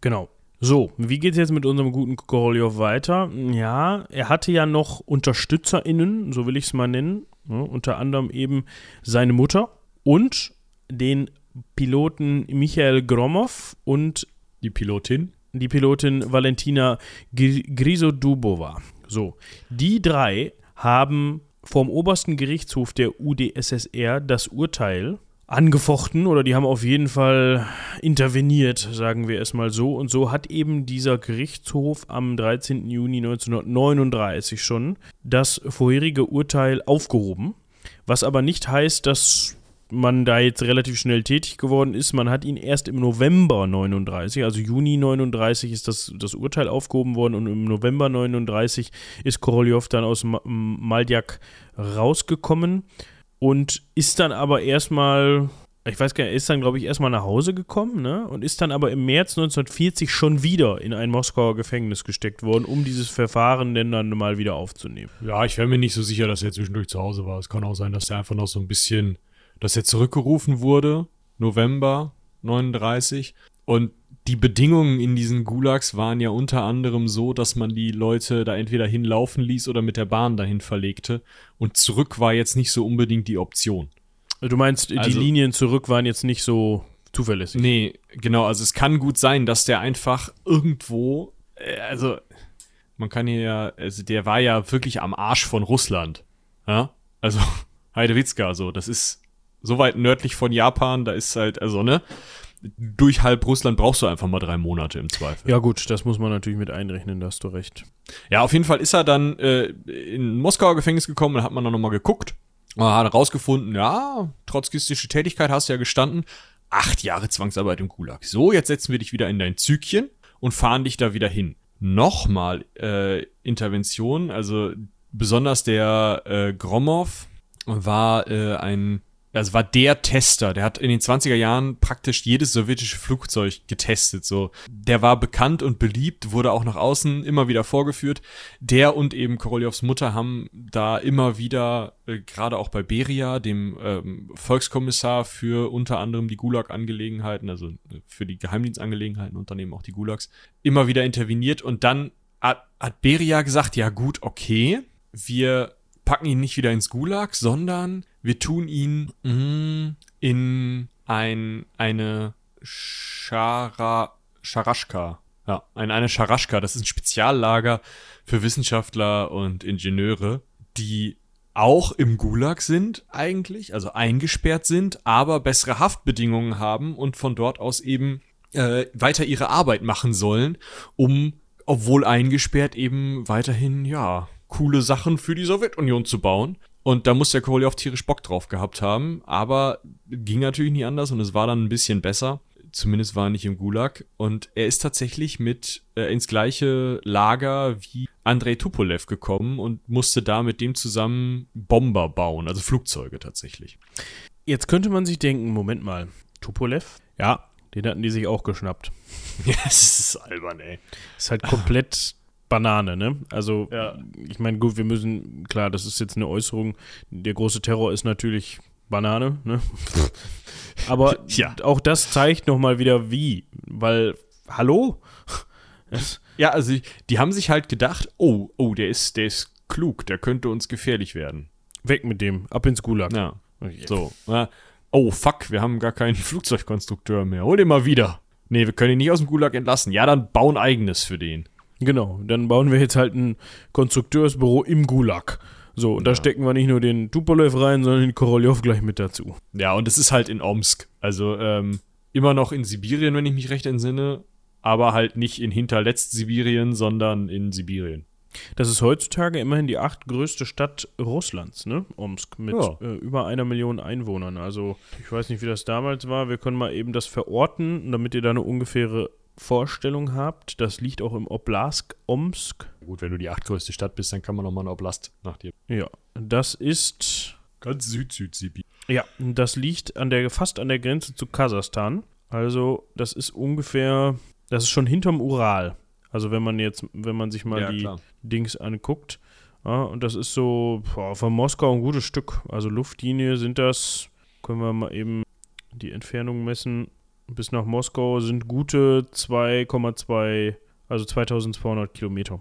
genau. So, wie geht es jetzt mit unserem guten Korolev weiter? Ja, er hatte ja noch UnterstützerInnen, so will ich es mal nennen. Ja, unter anderem eben seine Mutter und den Piloten Michael Gromov und die Pilotin? Die Pilotin Valentina Grisodubova. So, die drei haben vom obersten Gerichtshof der UdSSR das Urteil angefochten oder die haben auf jeden Fall interveniert, sagen wir es mal so. Und so hat eben dieser Gerichtshof am 13. Juni 1939 schon das vorherige Urteil aufgehoben. Was aber nicht heißt, dass man da jetzt relativ schnell tätig geworden ist. Man hat ihn erst im November 39, also Juni 39 ist das, das Urteil aufgehoben worden und im November 39 ist Korolev dann aus Maldjak rausgekommen und ist dann aber erstmal, ich weiß gar nicht, ist dann, glaube ich, erstmal nach Hause gekommen, ne? Und ist dann aber im März 1940 schon wieder in ein Moskauer Gefängnis gesteckt worden, um dieses Verfahren denn dann mal wieder aufzunehmen. Ja, ich wäre mir nicht so sicher, dass er zwischendurch zu Hause war. Es kann auch sein, dass er einfach noch so ein bisschen, dass er zurückgerufen wurde, November 39, und die Bedingungen in diesen Gulags waren ja unter anderem so, dass man die Leute da entweder hinlaufen ließ oder mit der Bahn dahin verlegte. Und zurück war jetzt nicht so unbedingt die Option. Du meinst, die also, Linien zurück waren jetzt nicht so zuverlässig? Nee, genau. Also es kann gut sein, dass der einfach irgendwo, äh, also man kann hier ja, also der war ja wirklich am Arsch von Russland. Ja? Also Heidewitzka, so, das ist so weit nördlich von Japan, da ist halt, also, ne? Durch halb Russland brauchst du einfach mal drei Monate im Zweifel. Ja, gut, das muss man natürlich mit einrechnen, da hast du recht. Ja, auf jeden Fall ist er dann äh, in Moskauer Gefängnis gekommen, da hat man dann nochmal geguckt. Hat herausgefunden, ja, trotzkistische Tätigkeit hast du ja gestanden. Acht Jahre Zwangsarbeit im Gulag. So, jetzt setzen wir dich wieder in dein Zügchen und fahren dich da wieder hin. Nochmal äh, Intervention, also besonders der äh, Gromov war äh, ein also war der Tester, der hat in den 20er Jahren praktisch jedes sowjetische Flugzeug getestet, so. Der war bekannt und beliebt, wurde auch nach außen immer wieder vorgeführt. Der und eben Koroljovs Mutter haben da immer wieder, äh, gerade auch bei Beria, dem ähm, Volkskommissar für unter anderem die Gulag-Angelegenheiten, also äh, für die Geheimdienstangelegenheiten eben auch die Gulags, immer wieder interveniert und dann hat, hat Beria gesagt, ja gut, okay, wir packen ihn nicht wieder ins Gulag, sondern wir tun ihn mm, in ein, eine Schara, Scharaschka. Ja, in eine Scharaschka. Das ist ein Speziallager für Wissenschaftler und Ingenieure, die auch im Gulag sind eigentlich, also eingesperrt sind, aber bessere Haftbedingungen haben und von dort aus eben äh, weiter ihre Arbeit machen sollen, um, obwohl eingesperrt, eben weiterhin, ja, coole Sachen für die Sowjetunion zu bauen. Und da muss der Kovalyev tierisch Bock drauf gehabt haben, aber ging natürlich nie anders und es war dann ein bisschen besser. Zumindest war er nicht im Gulag. Und er ist tatsächlich mit äh, ins gleiche Lager wie Andrei Tupolev gekommen und musste da mit dem zusammen Bomber bauen, also Flugzeuge tatsächlich. Jetzt könnte man sich denken, Moment mal, Tupolev? Ja, den hatten die sich auch geschnappt. Ja, das ist albern, ey. Ist halt komplett Banane, ne? Also, Ja. ich meine, gut, wir müssen, klar, das ist jetzt eine Äußerung. Der große Terror ist natürlich Banane, ne? Aber Ja. auch das zeigt nochmal wieder wie. Weil, hallo? Ja, also die haben sich halt gedacht, oh, oh, der ist, der ist klug, der könnte uns gefährlich werden. weg mit dem, ab ins Gulag. Ja. Okay. So. Ja. Oh, fuck, wir haben gar keinen Flugzeugkonstrukteur mehr. Hol den mal wieder. Nee, wir können ihn nicht aus dem Gulag entlassen. Ja, dann bauen eigenes für den. Genau, dann bauen wir jetzt halt ein Konstrukteursbüro im Gulag. So, und da Ja. stecken wir nicht nur den Tupolev rein, sondern den Korolev gleich mit dazu. Ja, und es ist halt in Omsk. Also ähm, immer noch in Sibirien, wenn ich mich recht entsinne. Aber halt nicht in hinterletzt Sibirien, sondern in Sibirien. Das ist heutzutage immerhin die achtgrößte Stadt Russlands, ne? Omsk, mit Ja. äh, über einer Million Einwohnern. Also, ich weiß nicht, wie das damals war. Wir können mal eben das verorten, damit ihr da eine ungefähre Vorstellung habt. Das liegt auch im Oblast Omsk. Gut, wenn du die achtgrößte Stadt bist, dann kann man noch mal eine Oblast nach dir. Ja, das ist Ganz Süd-Süd-Sibirien. Ja, das liegt an der, fast an der Grenze zu Kasachstan. Also, das ist ungefähr, das ist schon hinterm Ural. Also, wenn man jetzt, wenn man sich mal Ja, die klar. Dings anguckt. Ja, und das ist so boah, von Moskau ein gutes Stück. Also, Luftlinie sind das, können wir mal eben die Entfernung messen. Bis nach Moskau sind gute 2,2, also 2200 Kilometer.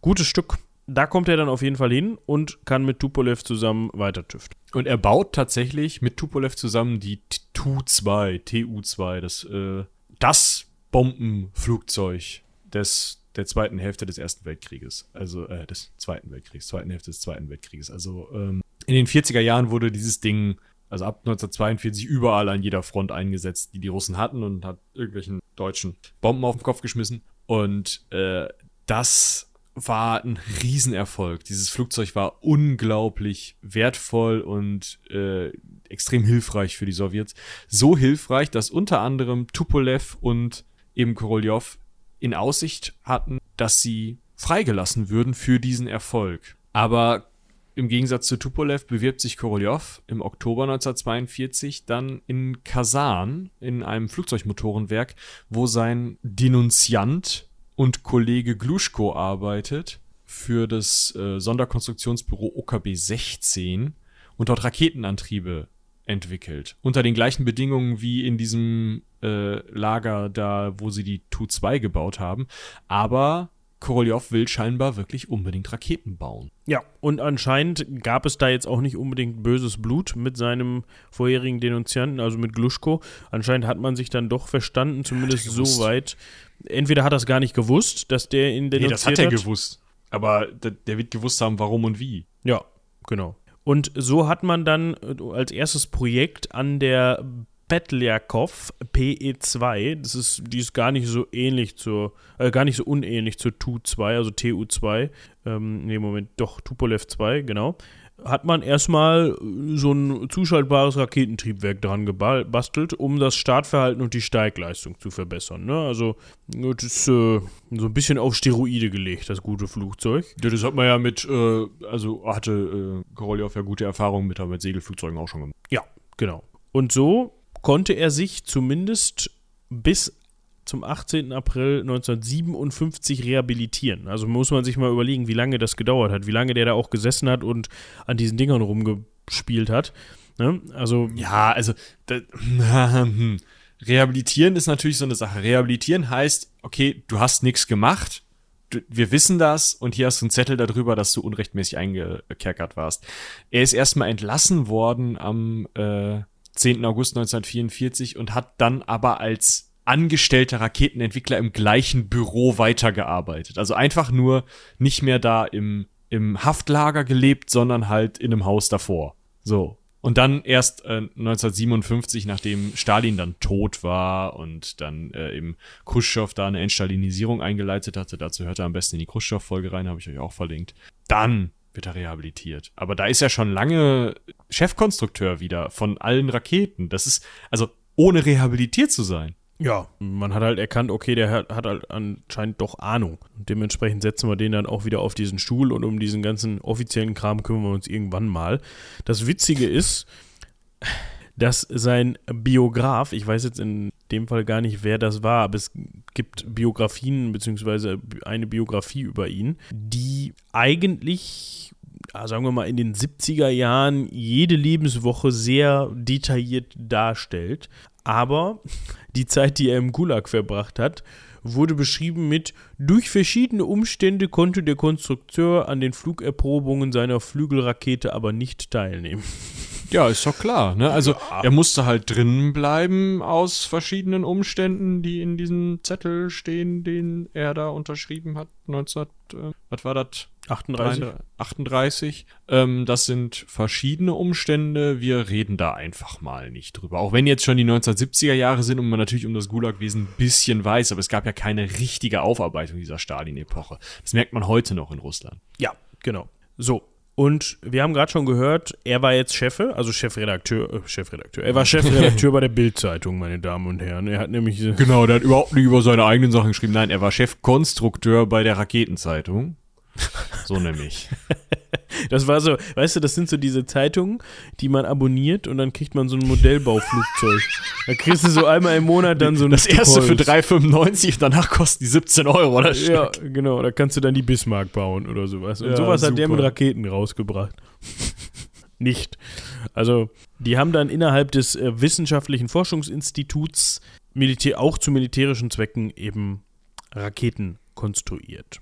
Gutes Stück. Da kommt er dann auf jeden Fall hin und kann mit Tupolev zusammen weiter tüften. Und er baut tatsächlich mit Tupolev zusammen die Tu-2, TU-2, das, äh, das Bombenflugzeug des, der zweiten Hälfte des Ersten Weltkrieges. Also, äh, des Zweiten Weltkriegs, zweiten Hälfte des Zweiten Weltkrieges. Also, ähm, in den 40er Jahren wurde dieses Ding, also ab 1942, überall an jeder Front eingesetzt, die die Russen hatten und hat irgendwelchen Deutschen Bomben auf den Kopf geschmissen. Und, äh, das war ein Riesenerfolg. Dieses Flugzeug war unglaublich wertvoll und äh, extrem hilfreich für die Sowjets. So hilfreich, dass unter anderem Tupolev und eben Korolev in Aussicht hatten, dass sie freigelassen würden für diesen Erfolg. Aber im Gegensatz zu Tupolev bewirbt sich Korolev im Oktober 1942 dann in Kasan in einem Flugzeugmotorenwerk, wo sein Denunziant und Kollege Gluschko arbeitet für das äh, Sonderkonstruktionsbüro OKB 16 und dort Raketenantriebe entwickelt. Unter den gleichen Bedingungen wie in diesem äh, Lager da, wo sie die Tu-2 gebaut haben. Aber Korolev will scheinbar wirklich unbedingt Raketen bauen. Ja, und anscheinend gab es da jetzt auch nicht unbedingt böses Blut mit seinem vorherigen Denunzianten, also mit Gluschko. Anscheinend hat man sich dann doch verstanden, zumindest er so weit. Entweder hat er es gar nicht gewusst, dass der ihn denunziert gewusst. Aber der, der wird gewusst haben, warum und wie. Ja, genau. Und so hat man dann äh, als erstes Projekt an der Petljakov PE2, das ist, die ist gar nicht so ähnlich zur, äh, gar nicht so unähnlich zur Tu2, also TU2, ähm, nee, Moment, doch, Tupolev 2, genau, hat man erstmal so ein zuschaltbares Raketentriebwerk dran gebastelt, um das Startverhalten und die Steigleistung zu verbessern. Ne? Also, das ist äh, so ein bisschen auf Steroide gelegt, das gute Flugzeug. Ja, das hat man ja mit, äh, also hatte äh, Korolev ja gute Erfahrungen mit, mit Segelflugzeugen auch schon gemacht. Ja, genau. Und so konnte er sich zumindest bis zum 18. April 1957 rehabilitieren. Also muss man sich mal überlegen, wie lange das gedauert hat, wie lange der da auch gesessen hat und an diesen Dingern rumgespielt hat. Ne? Also ja, also da, rehabilitieren ist natürlich so eine Sache. Rehabilitieren heißt, okay, du hast nichts gemacht, wir wissen das und hier hast du einen Zettel darüber, dass du unrechtmäßig eingekerkert warst. Er ist erstmal entlassen worden am äh, 10. August 1944 und hat dann aber als angestellter Raketenentwickler im gleichen Büro weitergearbeitet. Also einfach nur nicht mehr da im, im Haftlager gelebt, sondern halt in einem Haus davor. So. Und dann erst äh, 1957, nachdem Stalin dann tot war und dann äh, eben Khrushchev da eine Entstalinisierung eingeleitet hatte, dazu hört er am besten in die Khrushchev-Folge rein, habe ich euch auch verlinkt. Dann wird er rehabilitiert. Aber da ist er schon lange Chefkonstrukteur wieder von allen Raketen. Das ist, also ohne rehabilitiert zu sein, ja, man hat halt erkannt, okay, der hat, hat halt anscheinend doch Ahnung. Und dementsprechend setzen wir den dann auch wieder auf diesen Stuhl und um diesen ganzen offiziellen Kram kümmern wir uns irgendwann mal. Das Witzige ist, dass sein Biograf, ich weiß jetzt in dem Fall gar nicht, wer das war, aber es gibt Biografien beziehungsweise eine Biografie über ihn, die eigentlich sagen wir mal, in den 70er Jahren jede Lebenswoche sehr detailliert darstellt. Aber die Zeit, die er im Gulag verbracht hat, wurde beschrieben mit durch verschiedene Umstände konnte der Konstrukteur an den Flugerprobungen seiner Flügelrakete aber nicht teilnehmen. Ja, ist doch klar. Ne? Also ja. er musste halt drinnen bleiben aus verschiedenen Umständen, die in diesem Zettel stehen, den er da unterschrieben hat. 19, äh, was war das? 38. 38. Ähm, das sind verschiedene Umstände. Wir reden da einfach mal nicht drüber. Auch wenn jetzt schon die 1970er Jahre sind und man natürlich um das Gulagwesen ein bisschen weiß, aber es gab ja keine richtige Aufarbeitung dieser Stalin-Epoche. Das merkt man heute noch in Russland. Ja, genau. So, und wir haben gerade schon gehört, er war jetzt Chef, also Chefredakteur, äh, Chefredakteur. Er war Chefredakteur bei der Bild-Zeitung, meine Damen und Herren. Er hat nämlich. Genau, der hat überhaupt nicht über seine eigenen Sachen geschrieben. Nein, er war Chefkonstrukteur bei der Raketenzeitung. So nämlich. Das war so, weißt du, das sind so diese Zeitungen, die man abonniert und dann kriegt man so ein Modellbauflugzeug. da kriegst du so einmal im Monat dann so ein Das Stück erste Holz. für 3,95, danach kosten die 17 Euro oder Ja, genau, da kannst du dann die Bismarck bauen oder sowas. Und ja, sowas hat der mit Raketen rausgebracht. Nicht. Also, die haben dann innerhalb des äh, wissenschaftlichen Forschungsinstituts Militär, auch zu militärischen Zwecken eben Raketen konstruiert.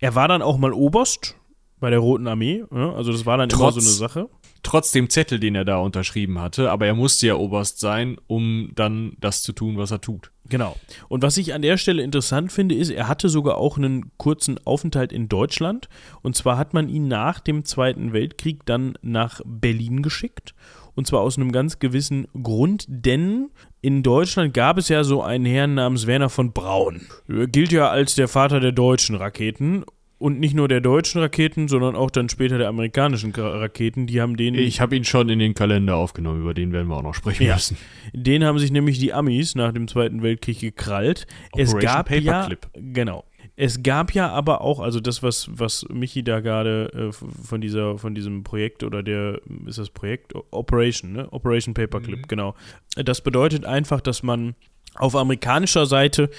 Er war dann auch mal Oberst bei der Roten Armee. Ja? Also das war dann Trotz, immer so eine Sache. Trotz dem Zettel, den er da unterschrieben hatte, aber er musste ja Oberst sein, um dann das zu tun, was er tut. Genau. Und was ich an der Stelle interessant finde, ist, er hatte sogar auch einen kurzen Aufenthalt in Deutschland. Und zwar hat man ihn nach dem Zweiten Weltkrieg dann nach Berlin geschickt. Und zwar aus einem ganz gewissen Grund, denn in Deutschland gab es ja so einen Herrn namens Werner von Braun. Er gilt ja als der Vater der deutschen Raketen und nicht nur der deutschen Raketen, sondern auch dann später der amerikanischen Raketen. Die haben den. Ich habe ihn schon in den Kalender aufgenommen, über den werden wir auch noch sprechen ja. müssen. Den haben sich nämlich die Amis nach dem Zweiten Weltkrieg gekrallt. Operation es gab Paperclip. ja genau. Es gab ja aber auch, also das, was, was Michi da gerade äh, von dieser, von diesem Projekt oder der, ist das Projekt? Operation, ne? Operation Paperclip, mhm. genau. Das bedeutet einfach, dass man auf amerikanischer Seite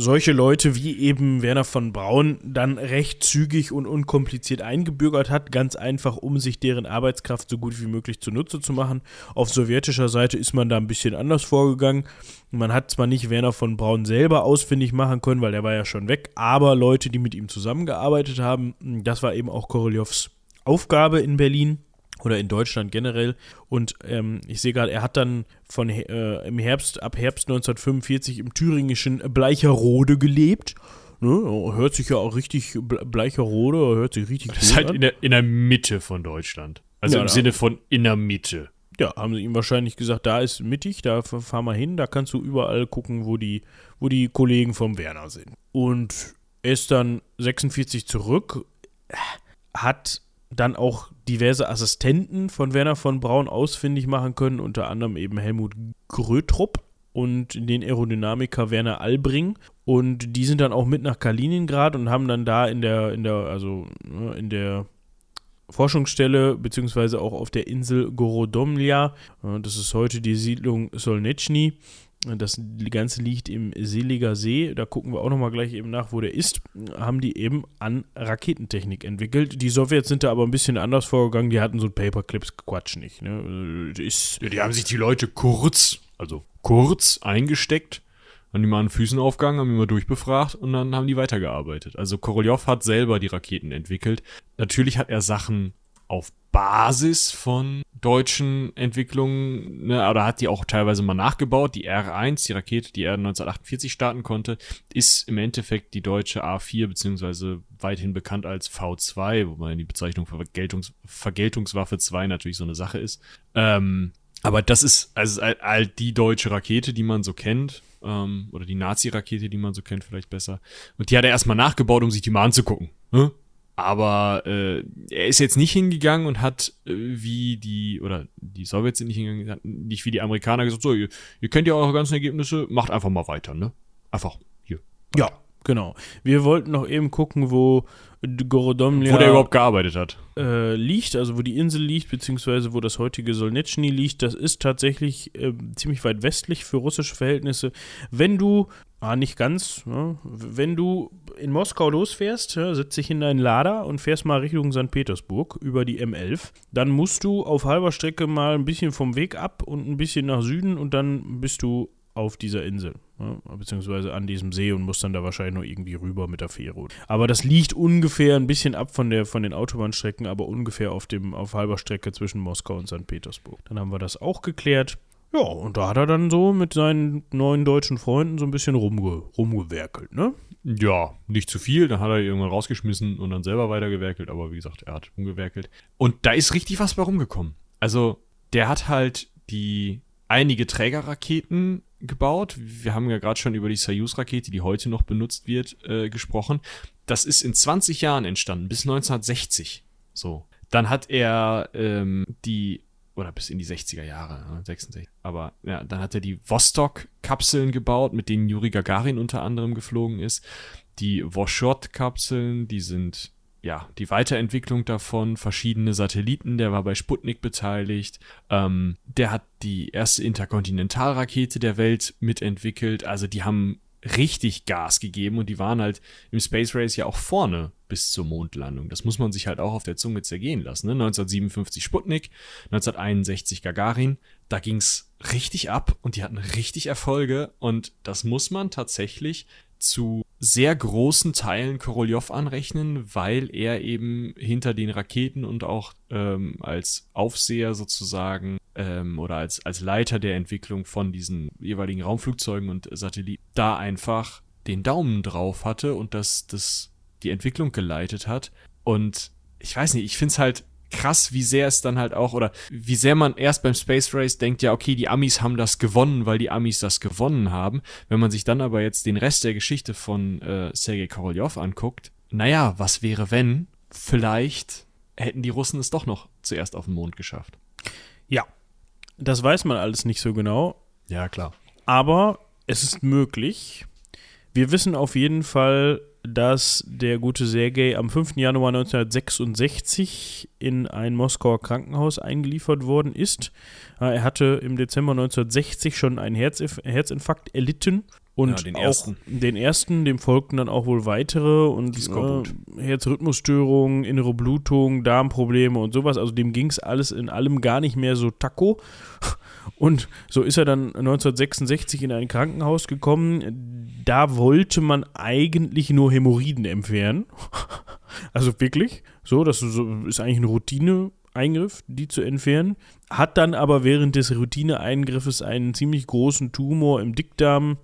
solche Leute wie eben Werner von Braun dann recht zügig und unkompliziert eingebürgert hat, ganz einfach, um sich deren Arbeitskraft so gut wie möglich zunutze zu machen. Auf sowjetischer Seite ist man da ein bisschen anders vorgegangen. Man hat zwar nicht Werner von Braun selber ausfindig machen können, weil der war ja schon weg, aber Leute, die mit ihm zusammengearbeitet haben, das war eben auch Koroljows Aufgabe in Berlin oder in Deutschland generell. Und ähm, ich sehe gerade, er hat dann von äh, im Herbst, ab Herbst 1945 im thüringischen Bleicherode gelebt. Ne, hört sich ja auch richtig, Bleicherode hört sich richtig Das ist halt in der, in der Mitte von Deutschland. Also Ja, im Sinne von in der Mitte. Ja, haben sie ihm wahrscheinlich gesagt, da ist mittig, da fahr mal hin, da kannst du überall gucken, wo die, wo die Kollegen vom Werner sind. Und er ist dann 46 zurück, hat dann auch diverse Assistenten von Werner von Braun ausfindig machen können, unter anderem eben Helmut Grötrup und den Aerodynamiker Werner Albring. Und die sind dann auch mit nach Kaliningrad und haben dann da in der, in der, also ne, in der Forschungsstelle, beziehungsweise auch auf der Insel Gorodomlja. Äh, Das ist heute die Siedlung Solnechny. Das Ganze liegt im Seliger See. Da gucken wir auch nochmal gleich eben nach, wo der ist. Haben die eben an Raketentechnik entwickelt. Die Sowjets sind da aber ein bisschen anders vorgegangen. Die hatten so ein Paperclips-Quatsch nicht. Ne? Ist, Ja, die haben sich die Leute kurz, also kurz eingesteckt, haben die mal an Füßen aufgegangen, haben die mal durchbefragt und dann haben die weitergearbeitet. Also Korolev hat selber die Raketen entwickelt. Natürlich hat er Sachen auf Basis von deutschen Entwicklungen, ne, oder hat die auch teilweise mal nachgebaut. Die R1, die Rakete, die er 1948 starten konnte, ist im Endeffekt die deutsche A4, beziehungsweise weithin bekannt als V2, wobei die Bezeichnung Vergeltungs Vergeltungswaffe 2 natürlich so eine Sache ist. Ähm, aber das ist also halt- halt die deutsche Rakete, die man so kennt. Ähm, oder die Nazi-Rakete, die man so kennt, vielleicht besser. Und die hat er erstmal nachgebaut, um sich die mal anzugucken. Ne? Aber äh, er ist jetzt nicht hingegangen und hat äh, wie die, oder die Sowjets sind nicht hingegangen, nicht wie die Amerikaner gesagt, so, ihr, ihr kennt ja eure ganzen Ergebnisse, macht einfach mal weiter, ne? Einfach hier. ja, genau. Wir wollten noch eben gucken, wo Gorodomlja Wo der überhaupt gearbeitet hat. äh, liegt, also wo die Insel liegt, beziehungsweise wo das heutige Solnechny liegt, das ist tatsächlich äh, ziemlich weit westlich für russische Verhältnisse. Wenn du, ah, nicht ganz, ja, wenn du in Moskau losfährst, ja, setzt dich in deinen Lader und fährst mal Richtung St. Petersburg über die M11, dann musst du auf halber Strecke mal ein bisschen vom Weg ab und ein bisschen nach Süden und dann bist du auf dieser Insel, ja, beziehungsweise an diesem See und musst dann da wahrscheinlich nur irgendwie rüber mit der Fähre. Aber das liegt ungefähr ein bisschen ab von, der, von den Autobahnstrecken, aber ungefähr auf, dem, auf halber Strecke zwischen Moskau und St. Petersburg. Dann haben wir das auch geklärt. Ja, und da hat er dann so mit seinen neuen deutschen Freunden so ein bisschen rumge, rumgewerkelt, ne? Ja, nicht zu viel. Dann hat er irgendwann rausgeschmissen und dann selber weitergewerkelt. Aber wie gesagt, er hat umgewerkelt. Und da ist richtig was bei rumgekommen. Also, der hat halt die einige Trägerraketen gebaut. Wir haben ja gerade schon über die Soyuz-Rakete, die heute noch benutzt wird, äh, gesprochen. Das ist in 20 Jahren entstanden, bis 1960. So. Dann hat er ähm, die, oder bis in die 60er Jahre, ne, 66. Aber ja, dann hat er die Vostok-Kapseln gebaut, mit denen Juri Gagarin unter anderem geflogen ist. Die Voshot-Kapseln, die sind ja, die Weiterentwicklung davon, verschiedene Satelliten, der war bei Sputnik beteiligt, ähm, der hat die erste Interkontinentalrakete der Welt mitentwickelt, also die haben richtig Gas gegeben und die waren halt im Space Race ja auch vorne bis zur Mondlandung. Das muss man sich halt auch auf der Zunge zergehen lassen. Ne? 1957 Sputnik, 1961 Gagarin, da ging's richtig ab und die hatten richtig Erfolge und das muss man tatsächlich zu sehr großen Teilen Korolev anrechnen, weil er eben hinter den Raketen und auch ähm, als Aufseher sozusagen ähm, oder als, als Leiter der Entwicklung von diesen jeweiligen Raumflugzeugen und Satelliten da einfach den Daumen drauf hatte und das, das die Entwicklung geleitet hat. Und ich weiß nicht, ich finde es halt krass, wie sehr es dann halt auch, oder wie sehr man erst beim Space Race denkt, ja, okay, die Amis haben das gewonnen, weil die Amis das gewonnen haben. Wenn man sich dann aber jetzt den Rest der Geschichte von äh, Sergei Korolev anguckt, naja, was wäre, wenn vielleicht hätten die Russen es doch noch zuerst auf den Mond geschafft. Ja, das weiß man alles nicht so genau, Ja, klar. aber es ist möglich. Wir wissen auf jeden Fall, dass der gute Sergei am 5. Januar 1966 in ein Moskauer Krankenhaus eingeliefert worden ist. Äh, Er hatte im Dezember 1960 schon einen Herzif- Herzinfarkt erlitten. Und Ja, den auch ersten. den ersten, dem folgten dann auch wohl weitere und äh, Herzrhythmusstörungen, innere Blutung, Darmprobleme und sowas. Also dem ging es alles in allem gar nicht mehr so taco. Und so ist er dann 1966 in ein Krankenhaus gekommen. Da wollte man eigentlich nur Hämorrhoiden entfernen. Also wirklich. So, das ist eigentlich ein Routineeingriff, die zu entfernen. Hat dann aber während des Routineeingriffes einen ziemlich großen Tumor im Dickdarm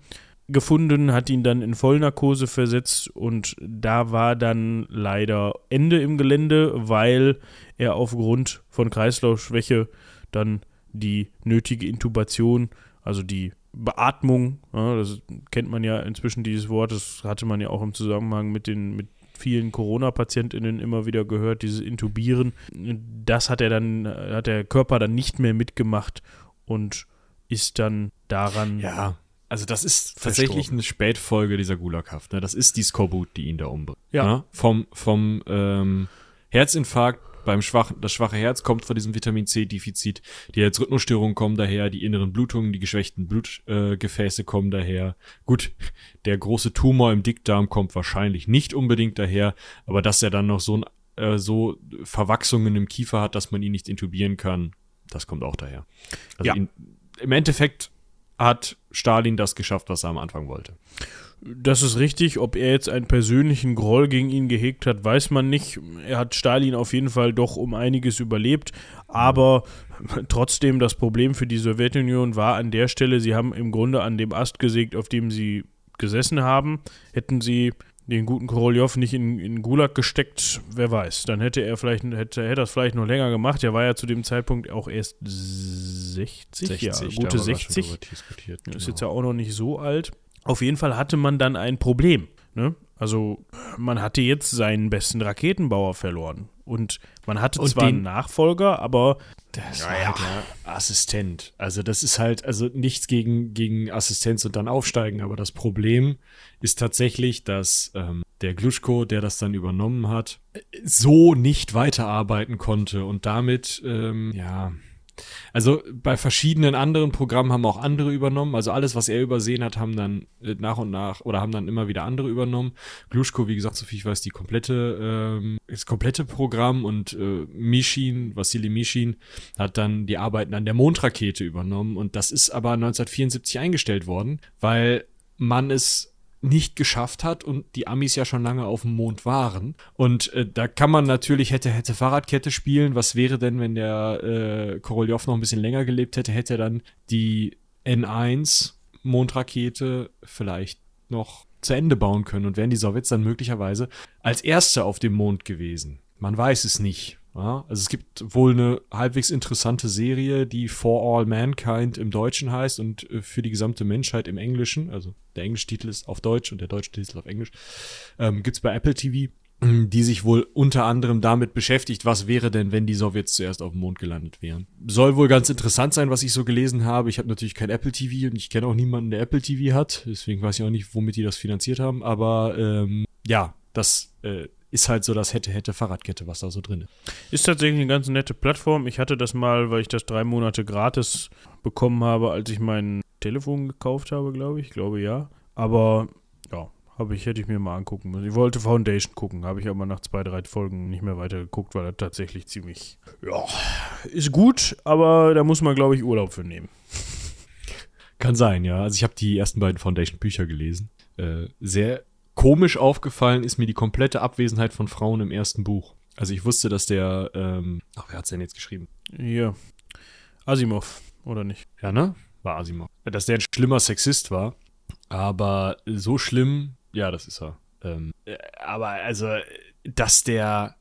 gefunden, hat ihn dann in Vollnarkose versetzt und da war dann leider Ende im Gelände, weil er aufgrund von Kreislaufschwäche dann die nötige Intubation, also die Beatmung, ja, das kennt man ja inzwischen dieses Wort, das hatte man ja auch im Zusammenhang mit den mit vielen Corona-PatientInnen immer wieder gehört, dieses Intubieren. Das hat er dann, hat der Körper dann nicht mehr mitgemacht und ist dann daran. Ja, also das ist tatsächlich eine Spätfolge dieser Gulaghaft. Ne? Das ist die Skorbut, die ihn da umbringt. Ja. Ne? Vom, vom ähm, Herzinfarkt beim schwachen, das schwache Herz kommt von diesem Vitamin C-Defizit, die Herzrhythmusstörungen kommen daher, die inneren Blutungen, die geschwächten Blutgefäße äh, kommen daher. Gut, der große Tumor im Dickdarm kommt wahrscheinlich nicht unbedingt daher, aber dass er dann noch so, äh, so Verwachsungen im Kiefer hat, dass man ihn nicht intubieren kann, das kommt auch daher. Also ja. ihn, im Endeffekt hat Stalin das geschafft, was er am Anfang wollte. Das ist richtig. Ob er jetzt einen persönlichen Groll gegen ihn gehegt hat, weiß man nicht. Er hat Stalin auf jeden Fall doch um einiges überlebt. Aber trotzdem, das Problem für die Sowjetunion war an der Stelle, sie haben im Grunde an dem Ast gesägt, auf dem sie gesessen haben. Hätten sie den guten Korolev nicht in, in Gulag gesteckt, wer weiß. Dann hätte er vielleicht, hätte, hätte das vielleicht noch länger gemacht. Er war ja zu dem Zeitpunkt auch erst 60, 60 ja, gute 60. Genau. Ist jetzt ja auch noch nicht so alt. Auf jeden Fall hatte man dann ein Problem. Ne? Also man hatte jetzt seinen besten Raketenbauer verloren. Und man hatte und zwar einen Nachfolger, aber das war ja. halt der Assistent. Also das ist halt, also nichts gegen, gegen Assistenz und dann aufsteigen, aber das Problem ist tatsächlich, dass ähm, der Gluschko, der das dann übernommen hat, so nicht weiterarbeiten konnte und damit, ähm, ja, also bei verschiedenen anderen Programmen haben auch andere übernommen. Also alles, was er übersehen hat, haben dann äh, nach und nach oder haben dann immer wieder andere übernommen. Gluschko, wie gesagt, so viel ich weiß, die komplette, ähm, das komplette Programm und äh, Mishin, Vassili Mishin, hat dann die Arbeiten an der Mondrakete übernommen. Und das ist aber 1974 eingestellt worden, weil man es nicht geschafft hat und die Amis ja schon lange auf dem Mond waren. Und äh, da kann man natürlich hätte, hätte Fahrradkette spielen. Was wäre denn, wenn der äh, Korolev noch ein bisschen länger gelebt hätte, hätte er dann die N1 Mondrakete vielleicht noch zu Ende bauen können und wären die Sowjets dann möglicherweise als Erste auf dem Mond gewesen. Man weiß es nicht. Ja, also es gibt wohl eine halbwegs interessante Serie, die For All Mankind im Deutschen heißt und äh, für die gesamte Menschheit im Englischen. Also der englische Titel ist auf Deutsch und der deutsche Titel auf Englisch. Ähm, gibt's bei Apple TV, die sich wohl unter anderem damit beschäftigt, was wäre denn, wenn die Sowjets zuerst auf dem Mond gelandet wären. Soll wohl ganz interessant sein, was ich so gelesen habe. Ich habe natürlich kein Apple TV und ich kenne auch niemanden, der Apple TV hat. Deswegen weiß ich auch nicht, womit die das finanziert haben. Aber ähm, ja, das äh, ist halt so das hätte, hätte Fahrradkette, was da so drin ist. Ist tatsächlich eine ganz nette Plattform. Ich hatte das mal, weil ich das drei Monate gratis bekommen habe, als ich mein Telefon gekauft habe, glaube ich. Ich glaube ja. Aber ja, habe ich, hätte ich mir mal angucken müssen. Ich wollte Foundation gucken, habe ich aber nach zwei, drei Folgen nicht mehr weiter geguckt, weil er tatsächlich ziemlich, ja, ist gut, aber da muss man, glaube ich, Urlaub für nehmen. Kann sein, ja. Also ich habe die ersten beiden Foundation-Bücher gelesen. Äh, sehr Komisch aufgefallen ist mir die komplette Abwesenheit von Frauen im ersten Buch. Also ich wusste, dass der, ähm, ach, wer hat's denn jetzt geschrieben? Hier. Asimov, oder nicht? Ja, ne? War Asimov. Dass der ein schlimmer Sexist war. Aber so schlimm, ja, das ist er. Ähm, äh, aber also, dass der,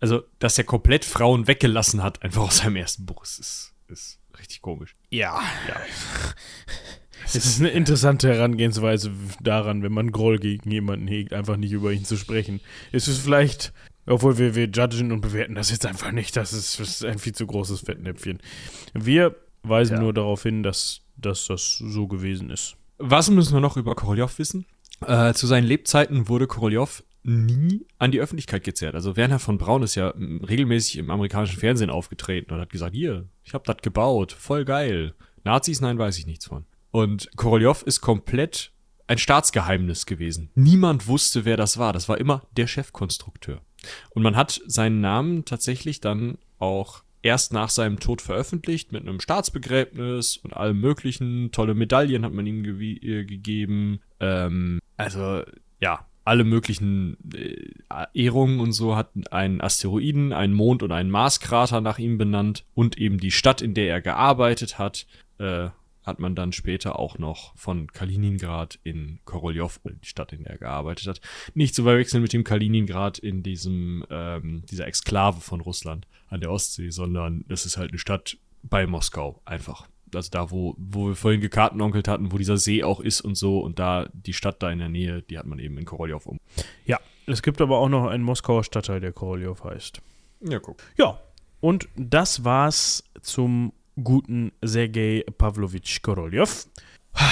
also, dass er komplett Frauen weggelassen hat, einfach aus seinem ersten Buch, ist, ist richtig komisch. Ja. Ja. Es ist eine interessante Herangehensweise daran, wenn man Groll gegen jemanden hegt, einfach nicht über ihn zu sprechen. Es ist vielleicht, obwohl wir, wir judgen und bewerten das jetzt einfach nicht, das ist, das ist ein viel zu großes Fettnäpfchen. Wir weisen ja. nur darauf hin, dass, dass das so gewesen ist. Was müssen wir noch über Korolev wissen? Äh, zu seinen Lebzeiten wurde Korolev nie an die Öffentlichkeit gezerrt. Also Werner von Braun ist ja regelmäßig im amerikanischen Fernsehen aufgetreten und hat gesagt, hier, ich habe das gebaut, voll geil. Nazis, nein, weiß ich nichts von. Und Korolev ist komplett ein Staatsgeheimnis gewesen. Niemand wusste, wer das war. Das war immer der Chefkonstrukteur. Und man hat seinen Namen tatsächlich dann auch erst nach seinem Tod veröffentlicht mit einem Staatsbegräbnis und allem möglichen. Tolle Medaillen hat man ihm ge äh, gegeben. Ähm, also ja, alle möglichen äh, Ehrungen und so hat einen Asteroiden, einen Mond und einen Marskrater nach ihm benannt und eben die Stadt, in der er gearbeitet hat. Äh, hat man dann später auch noch von Kaliningrad in Korolev, die Stadt, in der er gearbeitet hat, nicht zu verwechseln mit dem Kaliningrad in diesem, ähm, dieser Exklave von Russland an der Ostsee, sondern das ist halt eine Stadt bei Moskau einfach. Also da, wo, wo wir vorhin gekartenonkelt hatten, wo dieser See auch ist und so und da die Stadt da in der Nähe, die hat man eben in Korolev um. Ja, es gibt aber auch noch einen Moskauer Stadtteil, der Korolev heißt. Ja, guck. Ja, und das war's zum guten Sergei Pavlovich Korolev.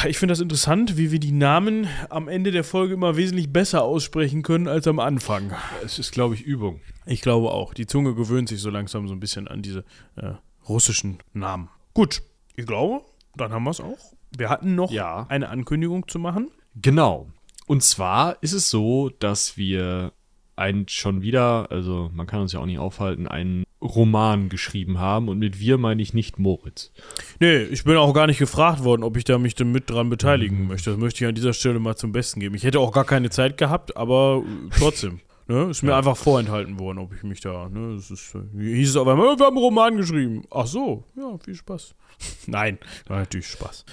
Ich finde das interessant, wie wir die Namen am Ende der Folge immer wesentlich besser aussprechen können als am Anfang. Es ist, glaube ich, Übung. Ich glaube auch. Die Zunge gewöhnt sich so langsam so ein bisschen an diese äh, russischen Namen. Gut, ich glaube, dann haben wir es auch. Wir hatten noch Ja. eine Ankündigung zu machen. Genau. Und zwar ist es so, dass wir einen schon wieder, also man kann uns ja auch nicht aufhalten, einen Roman geschrieben haben. Und mit wir meine ich nicht Moritz. Nee, ich bin auch gar nicht gefragt worden, ob ich da mich denn mit dran beteiligen möchte. Das möchte ich an dieser Stelle mal zum Besten geben. Ich hätte auch gar keine Zeit gehabt, aber äh, trotzdem. Ne, ist mir Ja. einfach vorenthalten worden, ob ich mich da. Ne, es ist, äh, hieß es auf einmal, "Oh, wir haben einen Roman geschrieben. Ach so, ja, viel Spaß. Nein, war natürlich Spaß.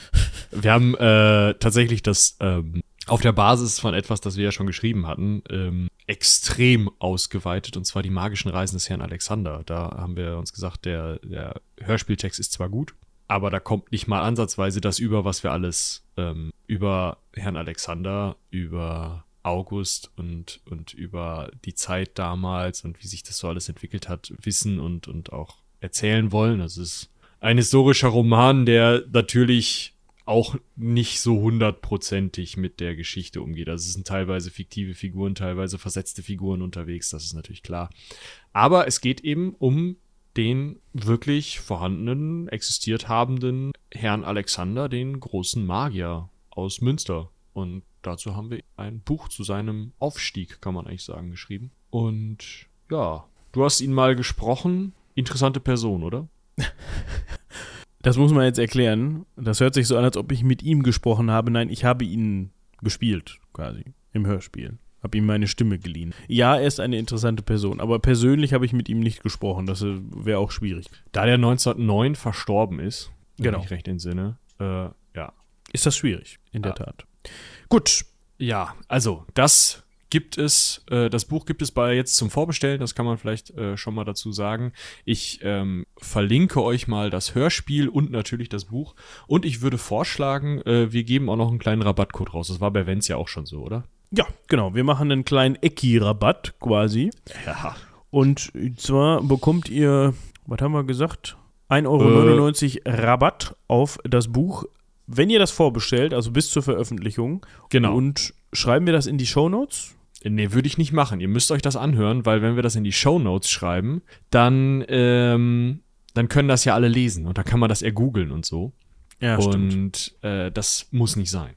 Wir haben äh, tatsächlich das ähm, auf der Basis von etwas, das wir ja schon geschrieben hatten, ähm, extrem ausgeweitet, und zwar die magischen Reisen des Herrn Alexander. Da haben wir uns gesagt, der, der Hörspieltext ist zwar gut, aber da kommt nicht mal ansatzweise das über, was wir alles ähm, über Herrn Alexander, über August und, und über die Zeit damals und wie sich das so alles entwickelt hat, wissen und, und auch erzählen wollen. Das ist ein historischer Roman, der natürlich auch nicht so hundertprozentig mit der Geschichte umgeht. Also es sind teilweise fiktive Figuren, teilweise versetzte Figuren unterwegs, das ist natürlich klar. Aber es geht eben um den wirklich vorhandenen, existiert habenden Herrn Alexander, den großen Magier aus Münster. Und dazu haben wir ein Buch zu seinem Aufstieg, kann man eigentlich sagen, geschrieben. Und ja, du hast ihn mal gesprochen. Interessante Person, oder? Das muss man jetzt erklären. Das hört sich so an, als ob ich mit ihm gesprochen habe. Nein, ich habe ihn gespielt, quasi, im Hörspiel. Habe ihm meine Stimme geliehen. Ja, er ist eine interessante Person, aber persönlich habe ich mit ihm nicht gesprochen. Das äh, wäre auch schwierig. Da der 1909 verstorben ist, wenn Genau. ich recht entsinne, äh, ja. Ist das schwierig, in der Ja. Tat. Gut, Ja, also das gibt es, äh, das Buch gibt es bei jetzt zum Vorbestellen, das kann man vielleicht äh, schon mal dazu sagen. Ich ähm, verlinke euch mal das Hörspiel und natürlich das Buch. Und ich würde vorschlagen, äh, wir geben auch noch einen kleinen Rabattcode raus. Das war bei Vents ja auch schon so, oder? ja, genau. Wir machen einen kleinen Ecki-Rabatt quasi. Ja. Und zwar bekommt ihr, was haben wir gesagt? 1,99 Euro Rabatt auf das Buch, wenn ihr das vorbestellt, also bis zur Veröffentlichung. Genau. Und schreiben wir das in die Shownotes? Nee, würde ich nicht machen. Ihr müsst euch das anhören, weil wenn wir das in die Shownotes schreiben, dann, ähm, dann können das ja alle lesen und dann kann man das ergoogeln und so. Ja, und äh, das muss nicht sein.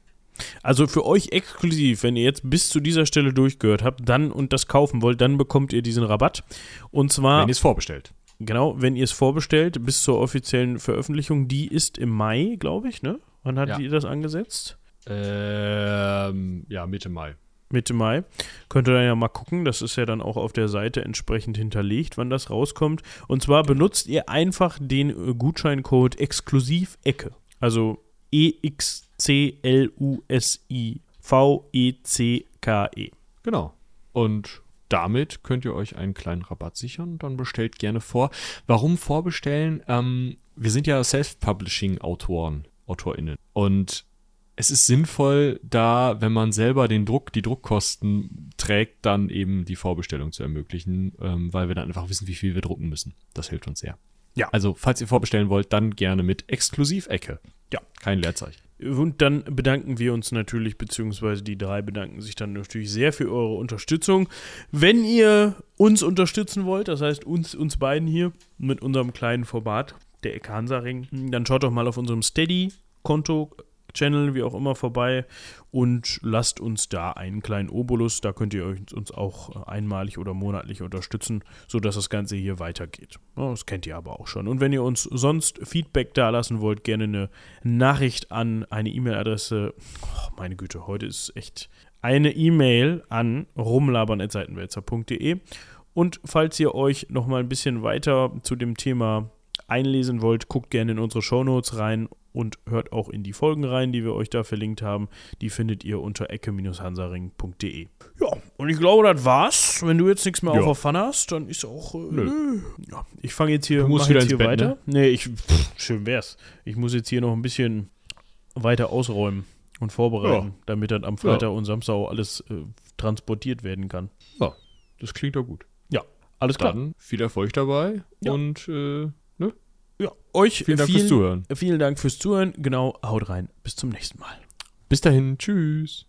Also für euch exklusiv, wenn ihr jetzt bis zu dieser Stelle durchgehört habt, dann und das kaufen wollt, dann bekommt ihr diesen Rabatt. Und zwar, Wenn ihr es vorbestellt. genau, wenn ihr es vorbestellt, bis zur offiziellen Veröffentlichung, die ist im Mai, glaube ich, ne? Wann hat Ja. die das angesetzt? Ähm, ja, Mitte Mai. Mitte Mai. Könnt ihr dann ja mal gucken. Das ist ja dann auch auf der Seite entsprechend hinterlegt, wann das rauskommt. Und zwar benutzt ihr einfach den äh, Gutscheincode exklusiv Ecke. Also E E-X-C-L-U-S-I-V-E-C-K-E. Genau. Und damit könnt ihr euch einen kleinen Rabatt sichern. Dann bestellt gerne vor. Warum vorbestellen? Ähm, wir sind ja Self-Publishing-Autoren, AutorInnen. Und es ist sinnvoll, da, wenn man selber den Druck, die Druckkosten trägt, dann eben die Vorbestellung zu ermöglichen, ähm, weil wir dann einfach wissen, wie viel wir drucken müssen. Das hilft uns sehr. Ja. Also, falls ihr vorbestellen wollt, dann gerne mit Exklusiv-Ecke. Ja. Kein Leerzeichen. Und dann bedanken wir uns natürlich, beziehungsweise die drei bedanken sich dann natürlich sehr für eure Unterstützung. Wenn ihr uns unterstützen wollt, das heißt uns, uns beiden hier mit unserem kleinen Format, der Ekansa-Ring, dann schaut doch mal auf unserem Steady-Konto, Channel, wie auch immer, vorbei und lasst uns da einen kleinen Obolus. Da könnt ihr uns auch äh, einmalig oder monatlich unterstützen, sodass das Ganze hier weitergeht. Das kennt ihr aber auch schon. Und wenn ihr uns sonst Feedback da lassen wollt, gerne eine Nachricht an eine E-Mail-Adresse. Oh, meine Güte, heute ist echt eine E-Mail an rumlabern.seitenwälzer.de. Und falls ihr euch noch mal ein bisschen weiter zu dem Thema einlesen wollt, guckt gerne in unsere Shownotes rein und hört auch in die Folgen rein, die wir euch da verlinkt haben. Die findet ihr unter ecke-hansaring.de. Ja, und ich glaube, das war's. Wenn du jetzt nichts mehr Ja. auf der Pfanne hast, dann ist auch. Äh, Nö. Ja, ich fange jetzt hier, Du musst wieder jetzt ins hier Bett, weiter. Nee, ich. Pff, schön wär's. Ich muss jetzt hier noch ein bisschen weiter ausräumen und vorbereiten, Ja. damit dann am Freitag und Samstag auch alles äh, transportiert werden kann. Das klingt doch gut. Alles klar. Dann viel Erfolg dabei Ja. und äh, Ja, euch vielen Dank fürs Zuhören. Vielen Dank fürs Zuhören. Genau, haut rein. Bis zum nächsten Mal. Bis dahin, tschüss.